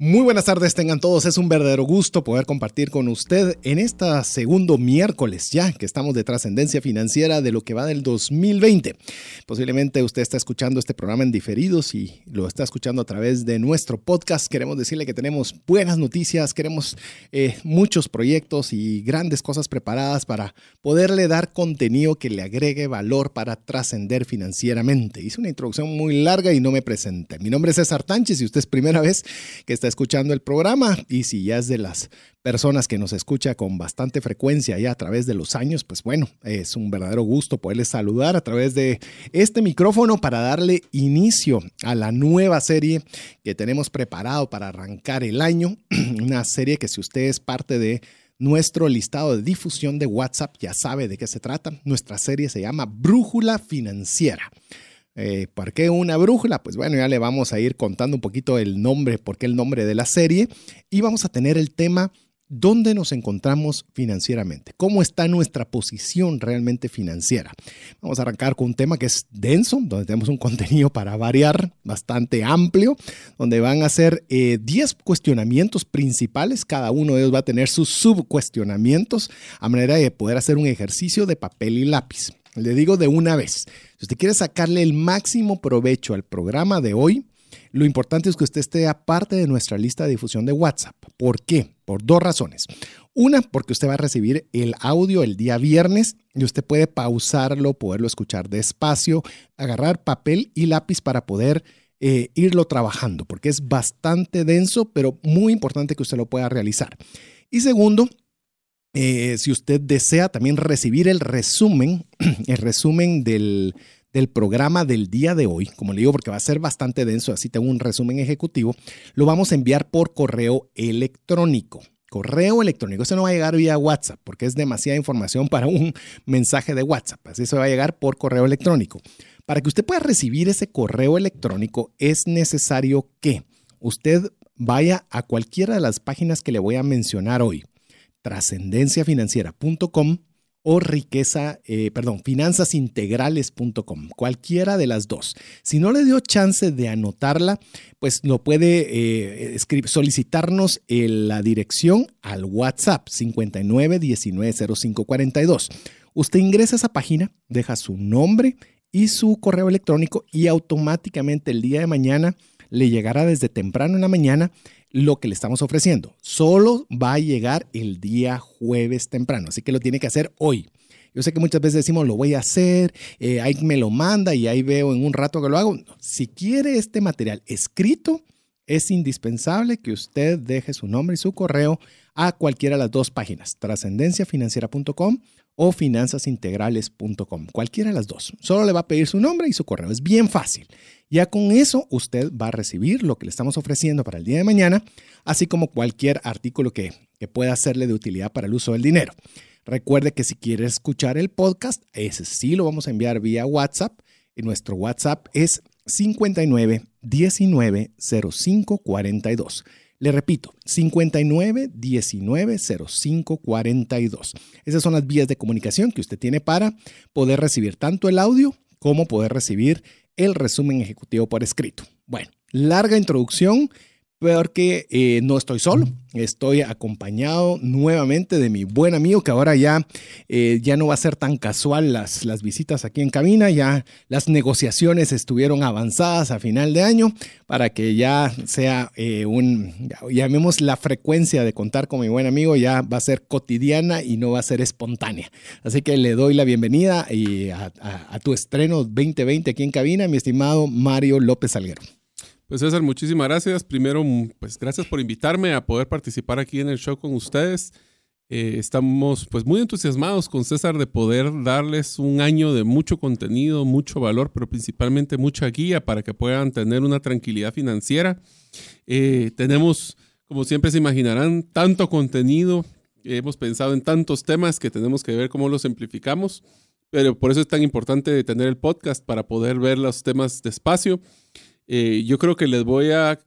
Muy buenas tardes tengan todos, es un verdadero gusto poder compartir con usted en este segundo miércoles ya que estamos de trascendencia financiera de lo que va del 2020. Posiblemente usted está escuchando este programa en diferidos y lo está escuchando a través de nuestro podcast. Queremos decirle que tenemos buenas noticias, queremos eh, muchos proyectos y grandes cosas preparadas para poderle dar contenido que le agregue valor para trascender financieramente. Hice una introducción muy larga y no me presenté. Mi nombre es César Tánchez y usted es primera vez que está escuchando el programa y si ya es de las personas que nos escucha con bastante frecuencia ya a través de los años, pues bueno, es un verdadero gusto poderles saludar a través de este micrófono para darle inicio a la nueva serie que tenemos preparado para arrancar el año, una serie que si usted es parte de nuestro listado de difusión de WhatsApp ya sabe de qué se trata. Nuestra serie se llama Brújula Financiera. Eh, ¿Por qué una brújula? Pues bueno, ya le vamos a ir contando un poquito el nombre, por qué el nombre de la serie y vamos a tener el tema ¿Dónde nos encontramos financieramente? ¿Cómo está nuestra posición realmente financiera? Vamos a arrancar con un tema que es denso, donde tenemos un contenido para variar bastante amplio, donde van a ser 10 eh, cuestionamientos principales. Cada uno de ellos va a tener sus subcuestionamientos a manera de poder hacer un ejercicio de papel y lápiz. Le digo de una vez, si usted quiere sacarle el máximo provecho al programa de hoy, lo importante es que usted esté aparte de nuestra lista de difusión de WhatsApp. ¿Por qué? Por dos razones. Una, porque usted va a recibir el audio el día viernes y usted puede pausarlo, poderlo escuchar despacio, agarrar papel y lápiz para poder eh, irlo trabajando, porque es bastante denso, pero muy importante que usted lo pueda realizar. Y segundo, eh, si usted desea también recibir el resumen, el resumen del, del programa del día de hoy, como le digo, porque va a ser bastante denso, así tengo un resumen ejecutivo, lo vamos a enviar por correo electrónico. Correo electrónico, eso no va a llegar vía WhatsApp porque es demasiada información para un mensaje de WhatsApp, así eso va a llegar por correo electrónico. Para que usted pueda recibir ese correo electrónico es necesario que usted vaya a cualquiera de las páginas que le voy a mencionar hoy trascendenciafinanciera.com o riqueza, eh, perdón, finanzasintegrales.com, cualquiera de las dos. Si no le dio chance de anotarla, pues lo puede eh, solicitarnos en la dirección al WhatsApp 59190542. Usted ingresa a esa página, deja su nombre y su correo electrónico y automáticamente el día de mañana le llegará desde temprano en la mañana lo que le estamos ofreciendo. Solo va a llegar el día jueves temprano, así que lo tiene que hacer hoy. Yo sé que muchas veces decimos, lo voy a hacer, eh, ahí me lo manda y ahí veo en un rato que lo hago. Si quiere este material escrito, es indispensable que usted deje su nombre y su correo a cualquiera de las dos páginas, trascendenciafinanciera.com o finanzasintegrales.com, cualquiera de las dos. Solo le va a pedir su nombre y su correo. Es bien fácil. Ya con eso usted va a recibir lo que le estamos ofreciendo para el día de mañana, así como cualquier artículo que, pueda serle de utilidad para el uso del dinero. Recuerde que si quiere escuchar el podcast, ese sí lo vamos a enviar vía WhatsApp. Y nuestro WhatsApp es 59 19 05 42. Le repito, 59 19 05 42. Esas son las vías de comunicación que usted tiene para poder recibir tanto el audio como poder recibir el resumen ejecutivo por escrito. Bueno, larga introducción porque eh, no estoy solo, estoy acompañado nuevamente de mi buen amigo que ahora ya, eh, ya no va a ser tan casual las, las visitas aquí en cabina, ya las negociaciones estuvieron avanzadas a final de año para que ya sea eh, un, llamemos la frecuencia de contar con mi buen amigo, ya va a ser cotidiana y no va a ser espontánea. Así que le doy la bienvenida y a, a tu estreno 2020 aquí en cabina, mi estimado Mario López Alguero. Pues César, muchísimas gracias. Primero, mm, pues gracias por invitarme a poder participar aquí en el show con ustedes. Eh, estamos pues muy entusiasmados con César de poder darles un año de mucho contenido, mucho valor, pero principalmente mucha guía para que puedan tener una tranquilidad financiera. Eh, tenemos Como siempre se imaginarán, tanto contenido, hemos pensado en tantos temas que tenemos que ver cómo los simplificamos, pero por eso es tan importante tener el podcast para poder ver los temas despacio. Eh, yo creo que les voy a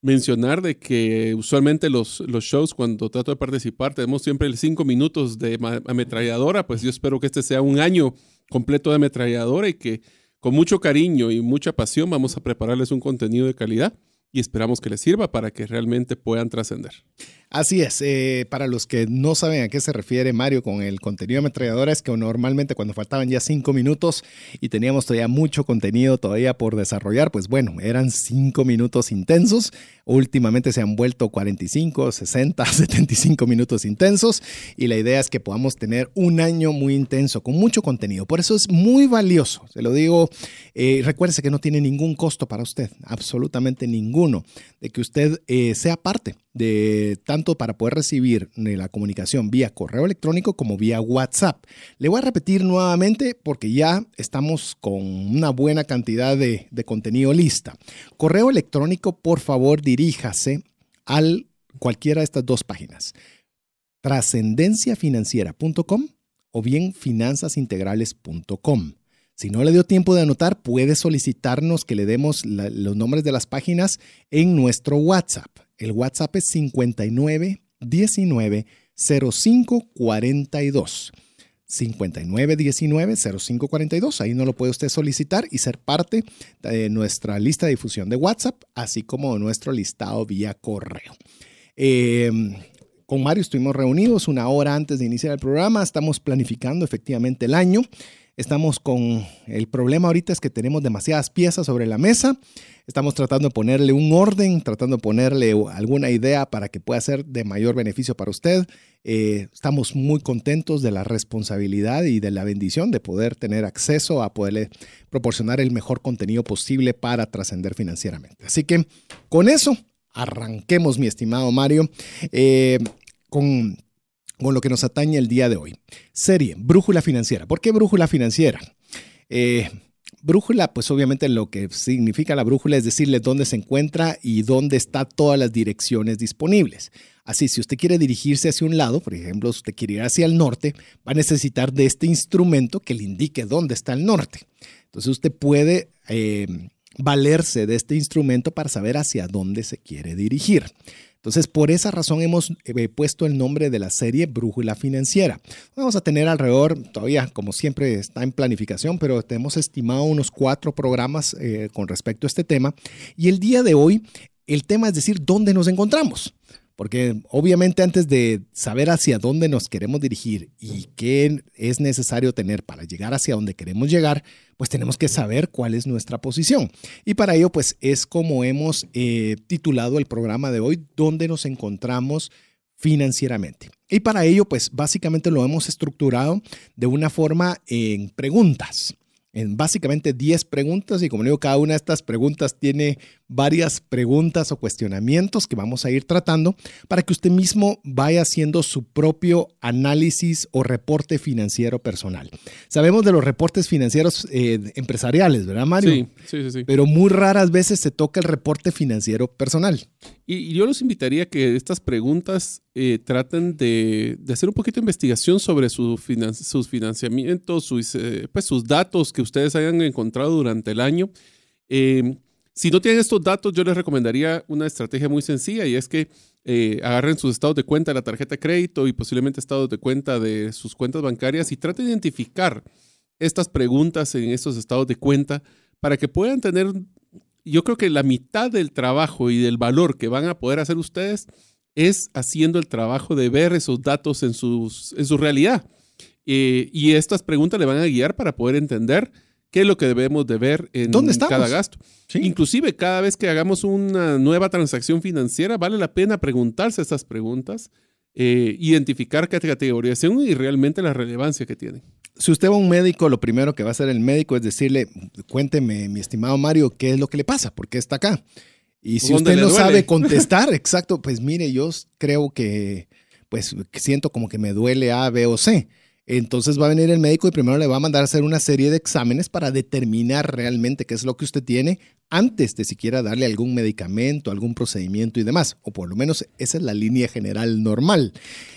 mencionar de que usualmente los, los shows cuando trato de participar tenemos siempre cinco minutos de ametralladora, pues yo espero que este sea un año completo de ametralladora y que con mucho cariño y mucha pasión vamos a prepararles un contenido de calidad y esperamos que les sirva para que realmente puedan trascender. Así es, eh, para los que no saben a qué se refiere Mario con el contenido de ametralladora, que normalmente cuando faltaban ya cinco minutos y teníamos todavía mucho contenido todavía por desarrollar, pues bueno, eran cinco minutos intensos. Últimamente se han vuelto 45, 60, 75 minutos intensos y la idea es que podamos tener un año muy intenso con mucho contenido. Por eso es muy valioso, se lo digo, eh, recuérdese que no tiene ningún costo para usted, absolutamente ninguno, de que usted eh, sea parte de tanto para poder recibir la comunicación vía correo electrónico como vía WhatsApp. Le voy a repetir nuevamente porque ya estamos con una buena cantidad de, de contenido lista. Correo electrónico, por favor, diríjase al cualquiera de estas dos páginas. trascendenciafinanciera.com o bien finanzasintegrales.com. Si no le dio tiempo de anotar, puede solicitarnos que le demos los nombres de las páginas en nuestro WhatsApp. El WhatsApp es 59 19 05 42. 59 19 05 42. Ahí no lo puede usted solicitar y ser parte de nuestra lista de difusión de WhatsApp, así como nuestro listado vía correo. Em, con Mario estuvimos reunidos una hora antes de iniciar el programa. Estamos planificando efectivamente el año. Estamos con el problema ahorita es que tenemos demasiadas piezas sobre la mesa. Estamos tratando de ponerle un orden, tratando de ponerle alguna idea para que pueda ser de mayor beneficio para usted. Eh, estamos muy contentos de la responsabilidad y de la bendición de poder tener acceso a poderle proporcionar el mejor contenido posible para trascender financieramente. Así que con eso, arranquemos, mi estimado Mario, eh, con con lo que nos atañe el día de hoy. Serie, Brújula Financiera. ¿Por qué Brújula Financiera? Eh, brújula, pues obviamente lo que significa la brújula es decirle dónde se encuentra y dónde están todas las direcciones disponibles. Así, si usted quiere dirigirse hacia un lado, por ejemplo, si usted quiere ir hacia el norte, va a necesitar de este instrumento que le indique dónde está el norte. Entonces usted puede eh, valerse de este instrumento para saber hacia dónde se quiere dirigir. Entonces, por esa razón hemos eh, puesto el nombre de la serie Brújula Financiera. Vamos a tener alrededor, todavía como siempre está en planificación, pero tenemos estimado unos cuatro programas eh, con respecto a este tema. Y el día de hoy, el tema es decir, ¿dónde nos encontramos? Porque obviamente antes de saber hacia dónde nos queremos dirigir y qué es necesario tener para llegar hacia donde queremos llegar, pues tenemos que saber cuál es nuestra posición. Y para ello, pues es como hemos eh, titulado el programa de hoy, ¿dónde nos encontramos financieramente? Y para ello, pues básicamente lo hemos estructurado de una forma en preguntas en básicamente 10 preguntas y como digo, cada una de estas preguntas tiene varias preguntas o cuestionamientos que vamos a ir tratando para que usted mismo vaya haciendo su propio análisis o reporte financiero personal. Sabemos de los reportes financieros eh, empresariales, ¿verdad, Mario? Sí, sí, sí, Pero muy raras veces se toca el reporte financiero personal. Y, yo los invitaría a que estas preguntas eh, traten de, hacer un poquito de investigación sobre sus financiamientos, sus, eh, pues sus datos que ustedes hayan encontrado durante el año. Eh, si no tienen estos datos, yo les recomendaría una estrategia muy sencilla y es que agarren sus estados de cuenta de la tarjeta de crédito y posiblemente estados de cuenta de sus cuentas bancarias y traten de identificar estas preguntas en estos estados de cuenta para que puedan tener yo creo que la mitad del trabajo y del valor que van a poder hacer ustedes es haciendo el trabajo de ver esos datos en, sus, en su realidad. Eh, y estas preguntas le van a guiar para poder entender qué es lo que debemos de ver en cada gasto. Inclusive cada vez que hagamos una nueva transacción financiera, vale la pena preguntarse estas preguntas, eh, identificar qué categorización y realmente la relevancia que tienen si usted va a un médico, lo primero que va a hacer el médico es decirle, cuénteme, mi estimado Mario, qué es lo que le pasa, por qué está acá. Y si usted no sabe contestar, exacto, pues mire, yo creo que, pues siento como que me duele A, B o C. Entonces va a venir el médico y primero le va a mandar a hacer una serie de exámenes para determinar realmente qué es lo que usted tiene antes de siquiera darle algún medicamento, algún procedimiento y demás. O por lo menos esa es la línea general normal.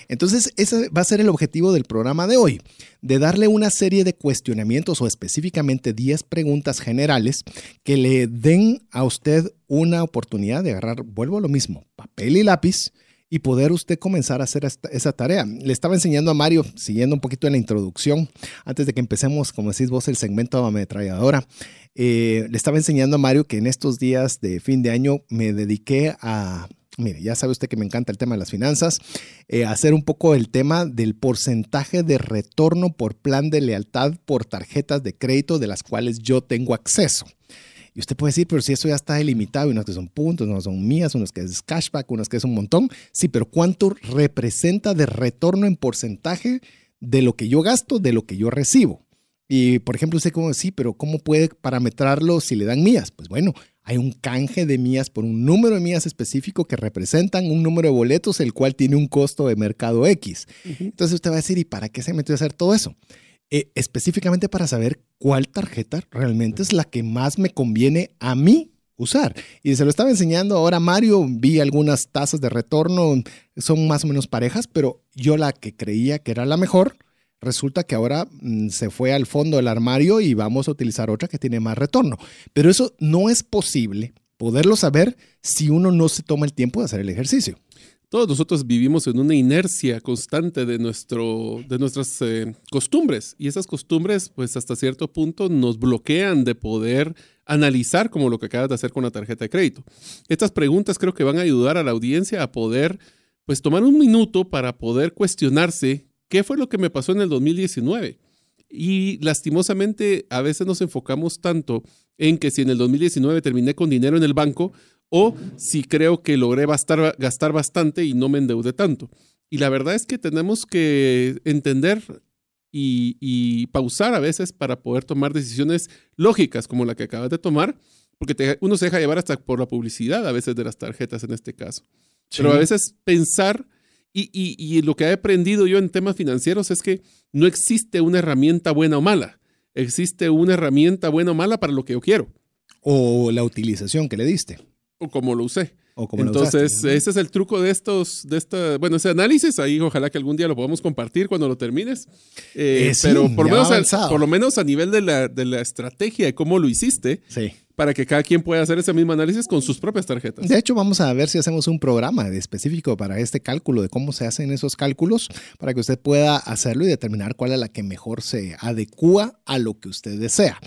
Entonces ese va a ser el objetivo del programa de hoy, de darle una serie de cuestionamientos o específicamente 10 preguntas generales que le den a usted una oportunidad de agarrar, vuelvo a lo mismo, papel y lápiz y poder usted comenzar a hacer esa tarea. Le estaba enseñando a Mario, siguiendo un poquito en la introducción, antes de que empecemos, como decís vos, el segmento ametralladora, eh, le estaba enseñando a Mario que en estos días de fin de año me dediqué a mire, ya sabe usted que me encanta el tema de las finanzas, eh, hacer un poco el tema del porcentaje de retorno por plan de lealtad por tarjetas de crédito de las cuales yo tengo acceso. Y usted puede decir, pero si eso ya está delimitado, y unas que son puntos, unas son mías, unas que es cashback, unas que es un montón. Sí, pero ¿cuánto representa de retorno en porcentaje de lo que yo gasto, de lo que yo recibo? Y por ejemplo, usted como sí, pero ¿cómo puede parametrarlo si le dan mías? Pues bueno, hay un canje de mías por un número de mías específico que representan un número de boletos, el cual tiene un costo de mercado X. Entonces usted va a decir, ¿y para qué se metió a hacer todo eso? Eh, específicamente para saber cuál tarjeta realmente es la que más me conviene a mí usar. Y se lo estaba enseñando ahora Mario, vi algunas tasas de retorno, son más o menos parejas, pero yo la que creía que era la mejor, resulta que ahora mm, se fue al fondo del armario y vamos a utilizar otra que tiene más retorno. Pero eso no es posible poderlo saber si uno no se toma el tiempo de hacer el ejercicio todos nosotros vivimos en una inercia constante de, nuestro, de nuestras eh, costumbres y esas costumbres pues hasta cierto punto nos bloquean de poder analizar como lo que acabas de hacer con la tarjeta de crédito. Estas preguntas creo que van a ayudar a la audiencia a poder pues tomar un minuto para poder cuestionarse qué fue lo que me pasó en el 2019. Y lastimosamente a veces nos enfocamos tanto en que si en el 2019 terminé con dinero en el banco, o si creo que logré gastar bastante y no me endeude tanto. Y la verdad es que tenemos que entender y, pausar a veces para poder tomar decisiones lógicas como la que acabas de tomar, porque uno se deja llevar hasta por la publicidad a veces de las tarjetas en este caso. Pero a veces pensar, y, y lo que he aprendido yo en temas financieros es que no existe una herramienta buena o mala, existe una herramienta buena o mala para lo que yo quiero. O la utilización que le diste o como lo usé. Entonces, ese es el truco de estos, de esta, bueno, ese análisis. Ahí ojalá que algún día lo podamos compartir cuando lo termines. Eh, eh, pero por, lo menos a, por lo menos a nivel de la, de la estrategia de cómo lo hiciste, sí. para que cada quien pueda hacer ese mismo análisis con sus propias tarjetas. De hecho, vamos a ver si hacemos un programa específico para este cálculo, de cómo se hacen esos cálculos, para que usted pueda hacerlo y determinar cuál es la que mejor se adecua a lo que usted desea.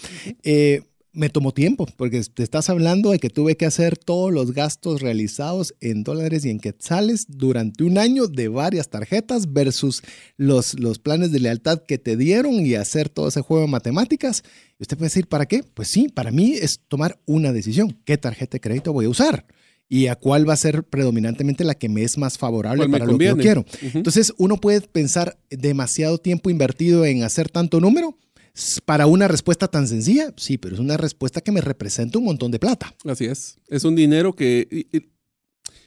Eh, me tomó tiempo, porque te estás hablando de que tuve que hacer todos los gastos realizados en dólares y en quetzales durante un año de varias tarjetas versus los, los planes de lealtad que te dieron y hacer todo ese juego de matemáticas. Y usted puede decir, ¿para qué? Pues sí, para mí es tomar una decisión. ¿Qué tarjeta de crédito voy a usar? y a cuál va a ser predominantemente la que me es más favorable para lo que yo quiero. Entonces, uno puede pensar demasiado tiempo invertido en hacer tanto número para una respuesta tan sencilla, sí, pero es una respuesta que me representa un montón de plata. Así es. Es un dinero que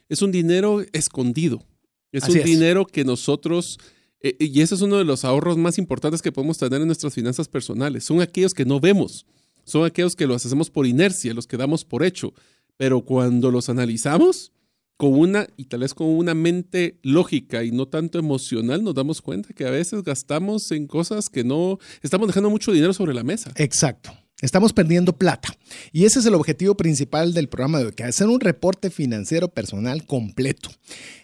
es un dinero escondido. Es un dinero que nosotros eh, y ese es uno de los ahorros más importantes que podemos tener en nuestras finanzas personales. Son aquellos que no vemos, son aquellos que los hacemos por inercia, los que damos por hecho. Pero cuando los analizamos, con una, y tal vez con una mente lógica y no tanto emocional, nos damos cuenta que a veces gastamos en cosas que no, estamos dejando mucho dinero sobre la mesa. Exacto. Estamos perdiendo plata. Y ese es el objetivo principal del programa de hoy, que hacer un reporte financiero personal completo.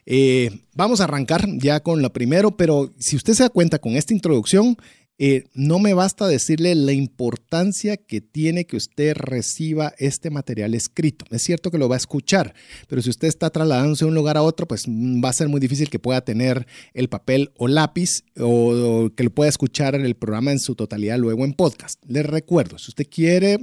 Eh, vamos a arrancar ya con lo primero, pero si usted se da cuenta con esta introducción, eh, no me basta decirle la importancia que tiene que usted reciba este material escrito. Es cierto que lo va a escuchar, pero si usted está trasladándose de un lugar a otro, pues mm, va a ser muy difícil que pueda tener el papel o lápiz o, que lo pueda escuchar en el programa en su totalidad luego en podcast. Les recuerdo, si usted quiere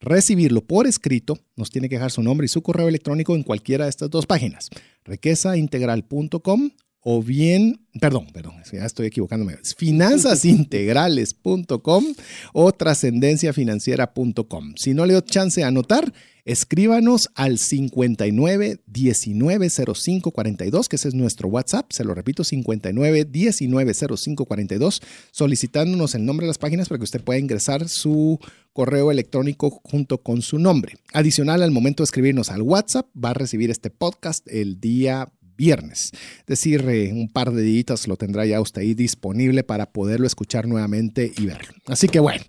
recibirlo por escrito, nos tiene que dejar su nombre y su correo electrónico en cualquiera de estas dos páginas, requezaintegral.com o bien, perdón, perdón, ya estoy equivocándome, finanzasintegrales.com o trascendenciafinanciera.com. Si no le doy chance de anotar, escríbanos al 59 19 05 42, que ese es nuestro WhatsApp, se lo repito, 59 19 05 42, solicitándonos el nombre de las páginas para que usted pueda ingresar su correo electrónico junto con su nombre. Adicional, al momento de escribirnos al WhatsApp, va a recibir este podcast el día viernes. Es decir, eh, un par de días lo tendrá ya usted ahí disponible para poderlo escuchar nuevamente y verlo. Así que bueno.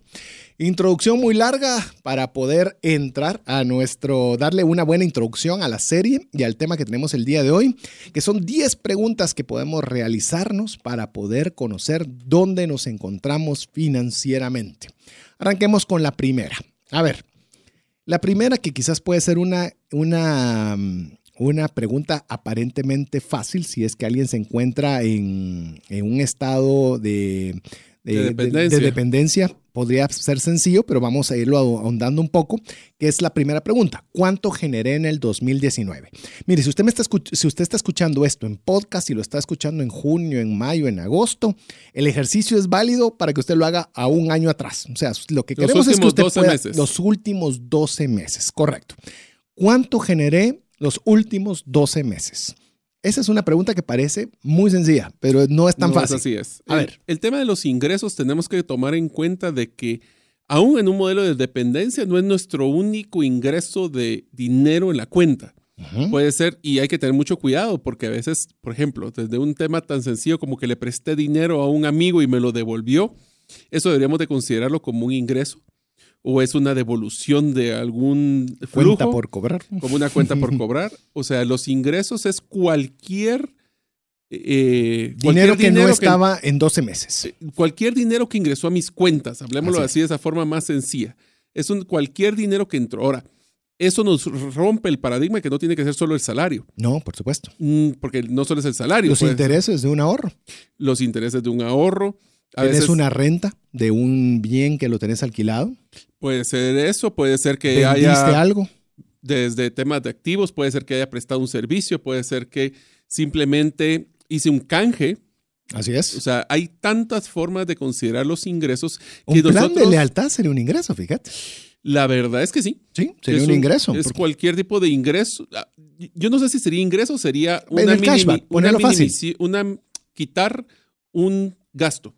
Introducción muy larga para poder entrar a nuestro, darle una buena introducción a la serie y al tema que tenemos el día de hoy, que son 10 preguntas que podemos realizarnos para poder conocer dónde nos encontramos financieramente. Arranquemos con la primera. A ver, la primera que quizás puede ser una, una mm, una pregunta aparentemente fácil si es que alguien se encuentra en, un estado de, dependencia. Podría ser sencillo, pero vamos a irlo ahondando un poco, que es la primera pregunta. ¿Cuánto generé en el 2019? Mire, si usted, me está, si usted está escuchando esto en podcast, y lo está escuchando en junio, en mayo, en agosto, el ejercicio es válido para que usted lo haga a un año atrás. O sea, lo que queremos es que usted pueda, los últimos 12 meses, correcto. ¿Cuánto generé los últimos 12 meses? Esa es una pregunta que parece muy sencilla, pero no es tan fácil. así es. A ver. El tema de los ingresos tenemos que tomar en cuenta de que aún en un modelo de dependencia no es nuestro único ingreso de dinero en la cuenta. Puede ser, y hay que tener mucho cuidado, porque a veces, por ejemplo, desde un tema tan sencillo como que le presté dinero a un amigo y me lo devolvió, eso deberíamos de considerarlo como un ingreso o es una devolución de algún flujo, cuenta por cobrar. Como una cuenta por cobrar. O sea, los ingresos es cualquier... Eh, dinero que no estaba en 12 meses. Eh, cualquier dinero que ingresó a mis cuentas, hablemoslo así, de esa forma más sencilla. Es un, cualquier dinero que entró. Ahora, eso nos rompe el paradigma que no tiene que ser solo el salario. No, por supuesto. Mm, porque no solo es el salario. Los intereses de un ahorro. Los intereses de un ahorro. ¿Tienes una renta de un bien que lo tenés alquilado? Puede ser eso, puede ser que haya... algo? Desde temas de activos, puede ser que haya prestado un servicio, puede ser que simplemente hice un canje. Así es. O sea, hay tantas formas de considerar los ingresos. Un plan de lealtad sería un ingreso, fíjate. La verdad es que sí. Sí, sería un, ingreso. Es cualquier tipo de ingreso. Ah, yo no sé si sería ingreso, sería una, cashback, una, una quitar un gasto.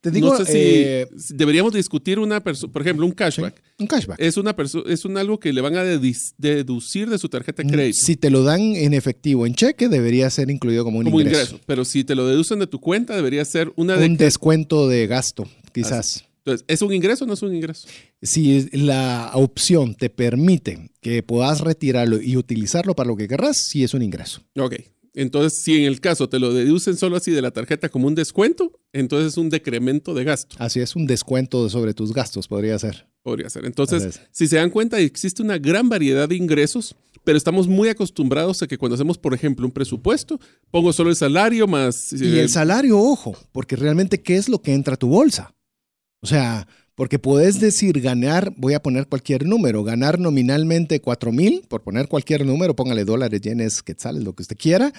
Te digo, no sé si eh, deberíamos discutir una persona, por ejemplo, un cashback. un cashback. Es, una es un algo que le van a deducir de su tarjeta de crédito. Si te lo dan en efectivo, en cheque, debería ser incluido como un como ingreso. Pero si te lo deducen de tu cuenta, debería ser una un descuento de gasto, quizás. Entonces, ¿es un ingreso o no es un ingreso? Si la opción te permite que puedas retirarlo y utilizarlo para lo que querrás, sí es un ingreso. Ok, entonces, si en el caso te lo deducen solo así de la tarjeta como un descuento, entonces es un decremento de gasto. Así es, un descuento sobre tus gastos, podría ser. Podría ser. Entonces, si se dan cuenta, existe una gran variedad de ingresos, pero estamos muy acostumbrados a que cuando hacemos, por ejemplo, un presupuesto, pongo solo el salario más... Y el salario, ojo, porque realmente, ¿qué es lo que entra a tu bolsa? O sea, porque puedes decir ganar, voy a poner cualquier número, ganar nominalmente 4 mil, por poner cualquier número, póngale dólares, yenes, quetzales, lo que usted quiera.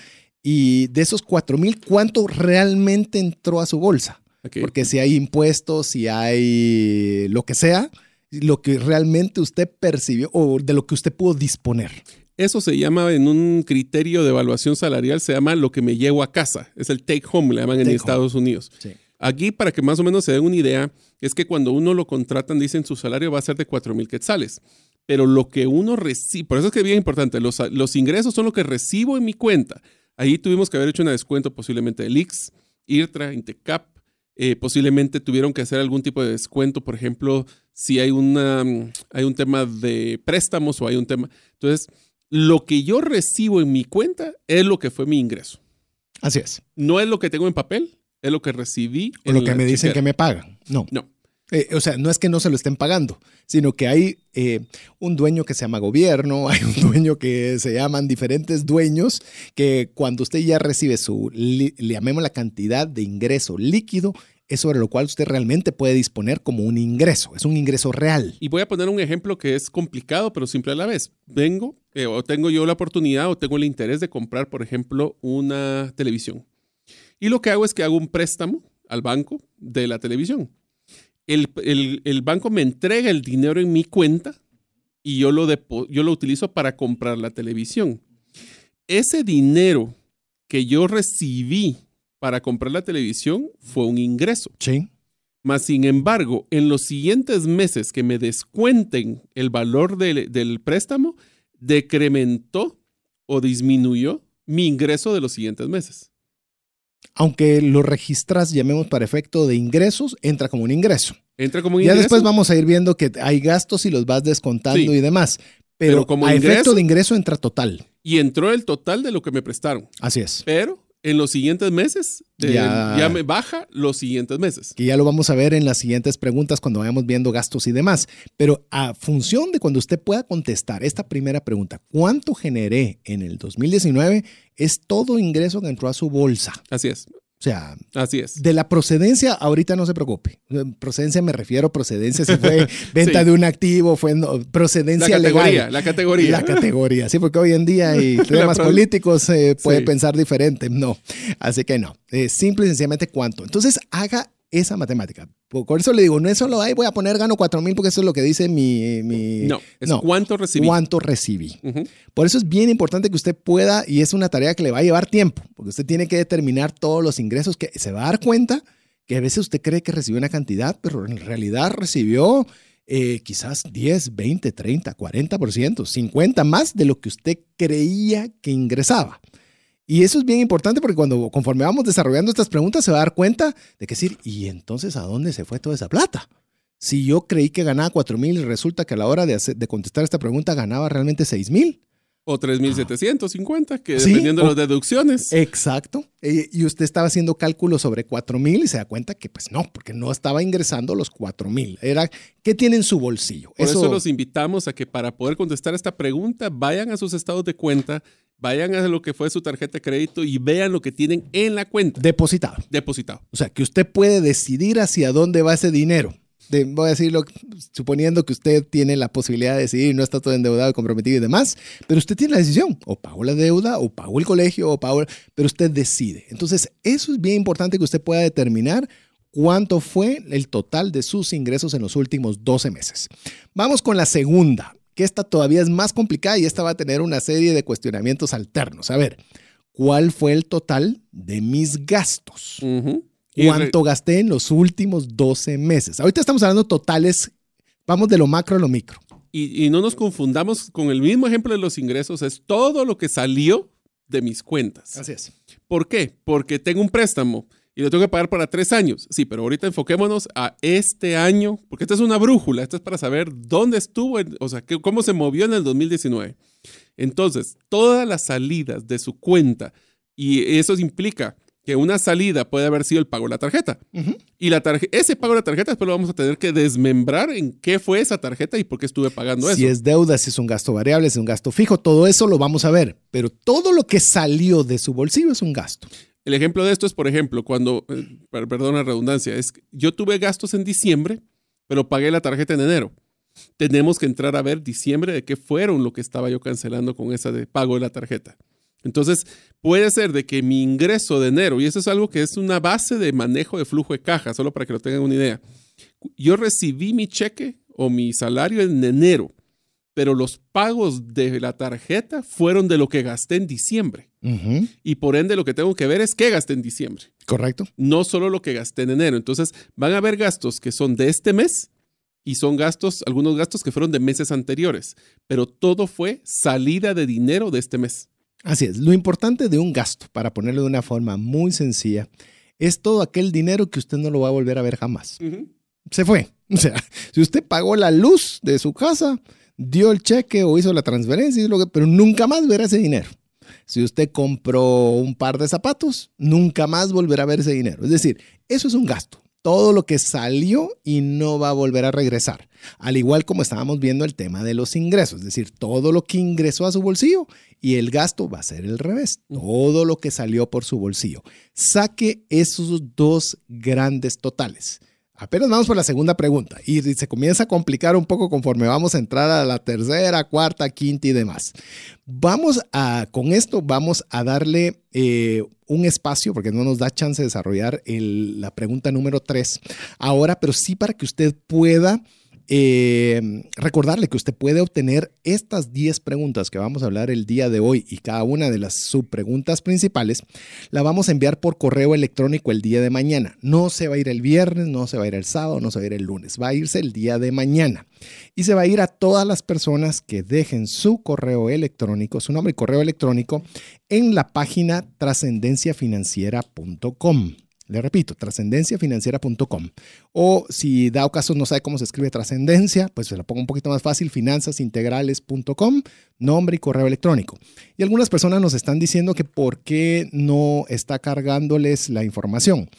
Y de esos 4 mil, ¿cuánto realmente entró a su bolsa? Porque si hay impuestos, si hay lo que sea, lo que realmente usted percibió o de lo que usted pudo disponer. Eso se llama en un criterio de evaluación salarial, se llama lo que me llevo a casa. Es el take home, le llaman en Estados Unidos. Sí. Aquí, para que más o menos se den una idea, es que cuando uno lo contratan, dicen su salario va a ser de 4 mil quetzales. Pero lo que uno recibe, por eso es que es bien importante, los, los ingresos son lo que recibo en mi cuenta. Ahí tuvimos que haber hecho un descuento posiblemente del IX, IRTRA, INTECAP. Eh, posiblemente tuvieron que hacer algún tipo de descuento, por ejemplo, si hay, una, hay un tema de préstamos o hay un tema. Entonces, lo que yo recibo en mi cuenta es lo que fue mi ingreso. Así es. No es lo que tengo en papel, es lo que recibí. O lo que me dicen que me pagan. No. No. Eh, o sea, no es que no se lo estén pagando, sino que hay eh, un dueño que se llama gobierno, hay un dueño que se llaman diferentes dueños, que cuando usted ya recibe su, le llamemos la cantidad de ingreso líquido, es sobre lo cual usted realmente puede disponer como un ingreso, es un ingreso real. Y voy a poner un ejemplo que es complicado, pero simple a la vez. Vengo, eh, o tengo yo la oportunidad, o tengo el interés de comprar, por ejemplo, una televisión Y lo que hago es que hago un préstamo al banco de la televisión. El, el- el banco me entrega el dinero en mi cuenta y yo lo, depo- yo lo utilizo para comprar la televisión. Ese dinero que yo recibí para comprar la televisión fue un ingreso. Sí. Mas, sin embargo, en los siguientes meses que me descuenten el valor del, del préstamo, decrementó o disminuyó mi ingreso de los siguientes meses. Aunque lo registras, llamemos para efecto de ingresos, entra como un ingreso. Entra como un Ya ingreso. después vamos a ir viendo que hay gastos y los vas descontando Sí. y demás. Pero, Pero como a efecto ingreso- de ingreso entra total. Y entró el total de lo que me prestaron. Así es. Pero en los siguientes meses eh, Ya. ya. me baja los siguientes meses. Que ya lo vamos a ver en las siguientes preguntas cuando vayamos viendo gastos y demás. Pero a función de cuando usted pueda contestar esta primera pregunta, ¿cuánto generé en el 2019? Es todo ingreso que entró a su bolsa. Así es. O sea, Así es. de la procedencia, ahorita no se preocupe. Procedencia me refiero a procedencia si fue venta Sí. de un activo, fue no, La procedencia categoría, legal. la categoría. La categoría, sí, porque hoy en día y temas políticos eh, puede Sí. pensar diferente. No, así que no. Eh, simple y sencillamente cuánto. Entonces haga esa matemática. Por eso le digo, no es solo, ahí voy a poner gano 4 mil porque eso es lo que dice mi... mi no, es no, cuánto recibí. ¿Cuánto recibí? Por eso es bien importante que usted pueda, y es una tarea que le va a llevar tiempo, porque usted tiene que determinar todos los ingresos que se va a dar cuenta que a veces usted cree que recibió una cantidad, pero en realidad recibió eh, quizás 10, 20, 30, 40%, 50 más de lo que usted creía que ingresaba. Y eso es bien importante porque cuando conforme vamos desarrollando estas preguntas se va a dar cuenta de que decir, ¿y entonces a dónde se fue toda esa plata? Si yo creí que ganaba 4 mil y resulta que a la hora de, hacer- de contestar esta pregunta ganaba realmente 6 mil. O 3.750, que Sí, dependiendo de las deducciones. Exacto. Eh, Y usted estaba haciendo cálculos sobre 4 mil y se da cuenta que pues no, porque no estaba ingresando los 4 mil. Era, ¿qué tiene en su bolsillo? Por eso, los invitamos a que para poder contestar esta pregunta vayan a sus estados de cuenta, vayan a lo que fue su tarjeta de crédito y vean lo que tienen en la cuenta depositado. depositado. O sea, que usted puede decidir hacia dónde va ese dinero. Voy a decirlo suponiendo que usted tiene la posibilidad de decidir, no está todo endeudado, comprometido y demás, pero usted tiene la decisión, o pago la deuda, o pago el colegio, o pago, pero usted decide. Entonces, eso es bien importante que usted pueda determinar cuánto fue el total de sus ingresos en los últimos 12 meses. Vamos con la segunda, que esta todavía es más complicada y esta va a tener una serie de cuestionamientos alternos. A ver, ¿cuál fue el total de mis gastos? Re- cuánto gasté en los últimos 12 meses. Ahorita estamos hablando totales, vamos de lo macro a lo micro. Y, y no nos confundamos con el mismo ejemplo de los ingresos, es todo lo que salió de mis cuentas. Así es. ¿Por qué? Porque tengo un préstamo y lo tengo que pagar para tres años. Sí, pero ahorita enfoquémonos a este año, porque esta es una brújula, esto es para saber dónde estuvo, o sea, cómo se movió en el 2019. Entonces, todas las salidas de su cuenta, y eso implica que una salida puede haber sido el pago de la tarjeta. Y la tarje- ese pago de la tarjeta después lo vamos a tener que desmembrar en qué fue esa tarjeta y por qué estuve pagando Si eso. es deuda, si es un gasto variable, si es un gasto fijo, todo eso lo vamos a ver. Pero todo lo que salió de su bolsillo es un gasto. El ejemplo de esto es, por ejemplo, cuando, eh, per- perdón la redundancia, es que yo tuve gastos en diciembre, pero pagué la tarjeta en enero. Tenemos que entrar a ver diciembre de qué fueron lo que estaba yo cancelando con esa de pago de la tarjeta. Entonces, puede ser de que mi ingreso de enero, y eso es algo que es una base de manejo de flujo de caja, solo para que lo tengan una idea. Yo recibí mi cheque o mi salario en enero, pero los pagos de la tarjeta fueron de lo que gasté en diciembre. Y por ende lo que tengo que ver es qué gasté en diciembre, Correcto. no solo lo que gasté en enero. Entonces van a haber gastos que son de este mes y son gastos, algunos gastos que fueron de meses anteriores, pero todo fue salida de dinero de este mes. Así es. Lo importante de un gasto, para ponerlo de una forma muy sencilla, es todo aquel dinero que usted no lo va a volver a ver jamás. se fue. O sea, si usted pagó la luz de su casa, dio el cheque o hizo la transferencia, hizo lo que- pero nunca más verá ese dinero. Si usted compró un par de zapatos, nunca más volverá a ver ese dinero. Es decir, eso es un gasto. Todo lo que salió y no va a volver a regresar. Al igual como estábamos viendo el tema de los ingresos. Es decir, todo lo que ingresó a su bolsillo y el gasto va a ser el revés. Todo lo que salió por su bolsillo. Saque esos dos grandes totales. Apenas vamos por la segunda pregunta y se comienza a complicar un poco conforme vamos a entrar a la tercera, cuarta, quinta y demás. Vamos a, con esto vamos a darle eh, un espacio porque no nos da chance de desarrollar la pregunta número tres ahora, pero sí para que usted pueda eh, recordarle que usted puede obtener estas 10 preguntas que vamos a hablar el día de hoy y cada una de las subpreguntas principales la vamos a enviar por correo electrónico el día de mañana. No se va a ir el viernes, no se va a ir el sábado, no se va a ir el lunes, va a irse el día de mañana. Y se va a ir a todas las personas que dejen su correo electrónico, su nombre y correo electrónico en la página trascendenciafinanciera.com. Le repito, trascendenciafinanciera.com. O si da caso no sabe cómo se escribe trascendencia, pues se lo pongo un poquito más fácil, finanzasintegrales.com, nombre y correo electrónico. Y algunas personas nos están diciendo que por qué no está cargándoles la información.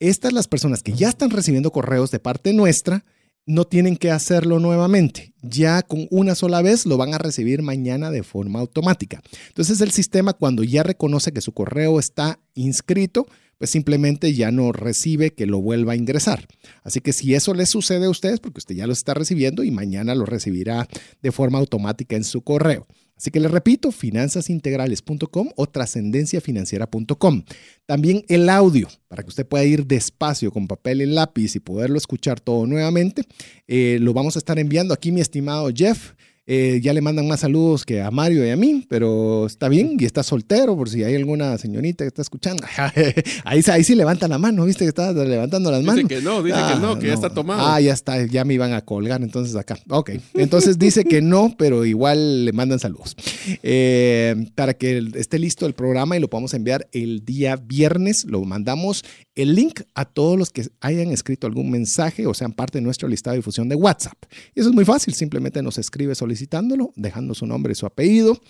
Estas las personas que ya están recibiendo correos de parte nuestra, no tienen que hacerlo nuevamente. Ya con una sola vez lo van a recibir mañana de forma automática. Entonces el sistema cuando ya reconoce que su correo está inscrito, pues simplemente ya no recibe que lo vuelva a ingresar. Así que si eso le sucede a ustedes, porque usted ya lo está recibiendo y mañana lo recibirá de forma automática en su correo. Así que le repito, finanzasintegrales.com o trascendenciafinanciera.com. También el audio, para que usted pueda ir despacio con papel y lápiz y poderlo escuchar todo nuevamente, eh, lo vamos a estar enviando aquí, mi estimado Jeff. Eh, ya le mandan más saludos que a Mario y a mí, pero está bien y está soltero por si hay alguna señorita que está escuchando. ahí, ahí sí levanta la mano, ¿viste que está levantando las manos? Dice que no, dice que no, que ya está tomado. Ah, ya está, ya me iban a colgar entonces acá. Ok, entonces dice que no, pero igual le mandan saludos. Eh, para que esté listo el programa y lo podamos enviar el día viernes, lo mandamos el link a todos los que hayan escrito algún mensaje o sean parte de nuestro listado de difusión de WhatsApp. Y eso es muy fácil, simplemente nos escribe solicitándolo, dejando su nombre y su apellido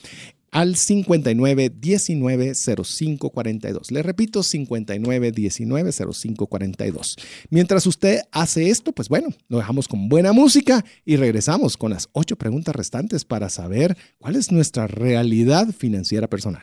al 59 19 05 42. Le repito, 59 19 05 42. Mientras usted hace esto, pues bueno, lo dejamos con buena música y regresamos con las ocho preguntas restantes para saber cuál es nuestra realidad financiera personal.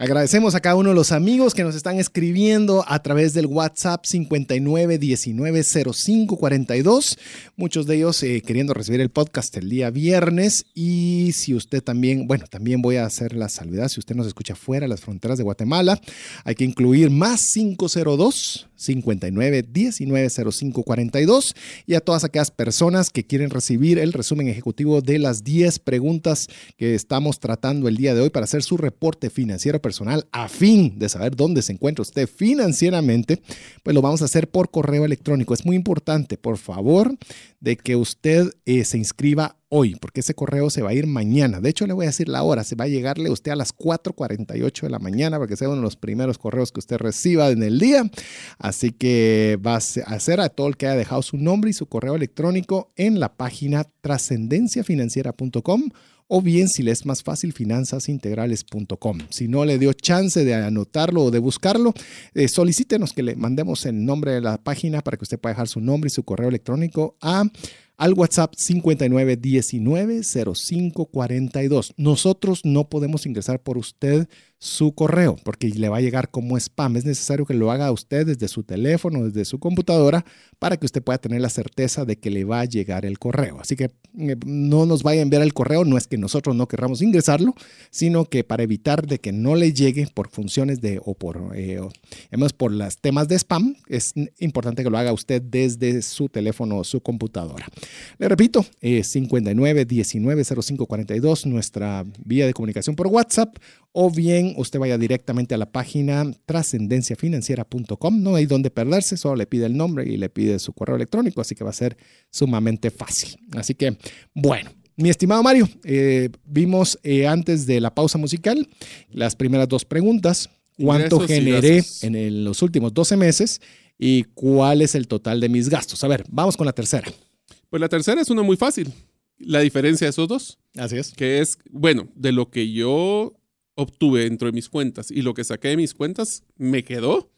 Agradecemos a cada uno de los amigos que nos están escribiendo a través del WhatsApp 59190542. Muchos de ellos eh, queriendo recibir el podcast el día viernes. Y si usted también, bueno, también voy a hacer la salvedad. Si usted nos escucha fuera de las fronteras de Guatemala, hay que incluir más 502 59 19 05 42 y a todas aquellas personas que quieren recibir el resumen ejecutivo de las 10 preguntas que estamos tratando el día de hoy para hacer su reporte financiero personal a fin de saber dónde se encuentra usted financieramente, pues lo vamos a hacer por correo electrónico. Es muy importante, por favor, de que usted eh, se inscriba hoy, porque ese correo se va a ir mañana. De hecho, le voy a decir la hora, se va a llegarle usted a las 4.48 de la mañana, para que sea uno de los primeros correos que usted reciba en el día. Así que va a hacer a todo el que haya dejado su nombre y su correo electrónico en la página trascendenciafinanciera.com o bien si le es más fácil finanzasintegrales.com. Si no le dio chance de anotarlo o de buscarlo, eh, solicítenos que le mandemos el nombre de la página para que usted pueda dejar su nombre y su correo electrónico a al WhatsApp 59190542. Nosotros no podemos ingresar por usted su correo porque le va a llegar como spam. Es necesario que lo haga usted desde su teléfono, desde su computadora, para que usted pueda tener la certeza de que le va a llegar el correo. Así que eh, no nos vaya a enviar el correo, no es que nosotros no querramos ingresarlo, sino que para evitar de que no le llegue por funciones de o por, eh, por los temas de spam, es importante que lo haga usted desde su teléfono o su computadora. Le repito, eh, 59 19 nuestra vía de comunicación por WhatsApp o bien usted vaya directamente a la página trascendenciafinanciera.com. No hay donde perderse, solo le pide el nombre y le pide su correo electrónico, así que va a ser sumamente fácil. Así que, bueno. Mi estimado Mario, eh, vimos eh, antes de la pausa musical las primeras dos preguntas. ¿Cuánto generé en los últimos 12 meses y cuál es el total de mis gastos? A ver, vamos con la tercera. Pues la tercera es una muy fácil. La diferencia de esos dos. Así es. Que es, bueno, de lo que yo obtuve dentro de mis cuentas y lo que saqué de mis cuentas, ¿me quedó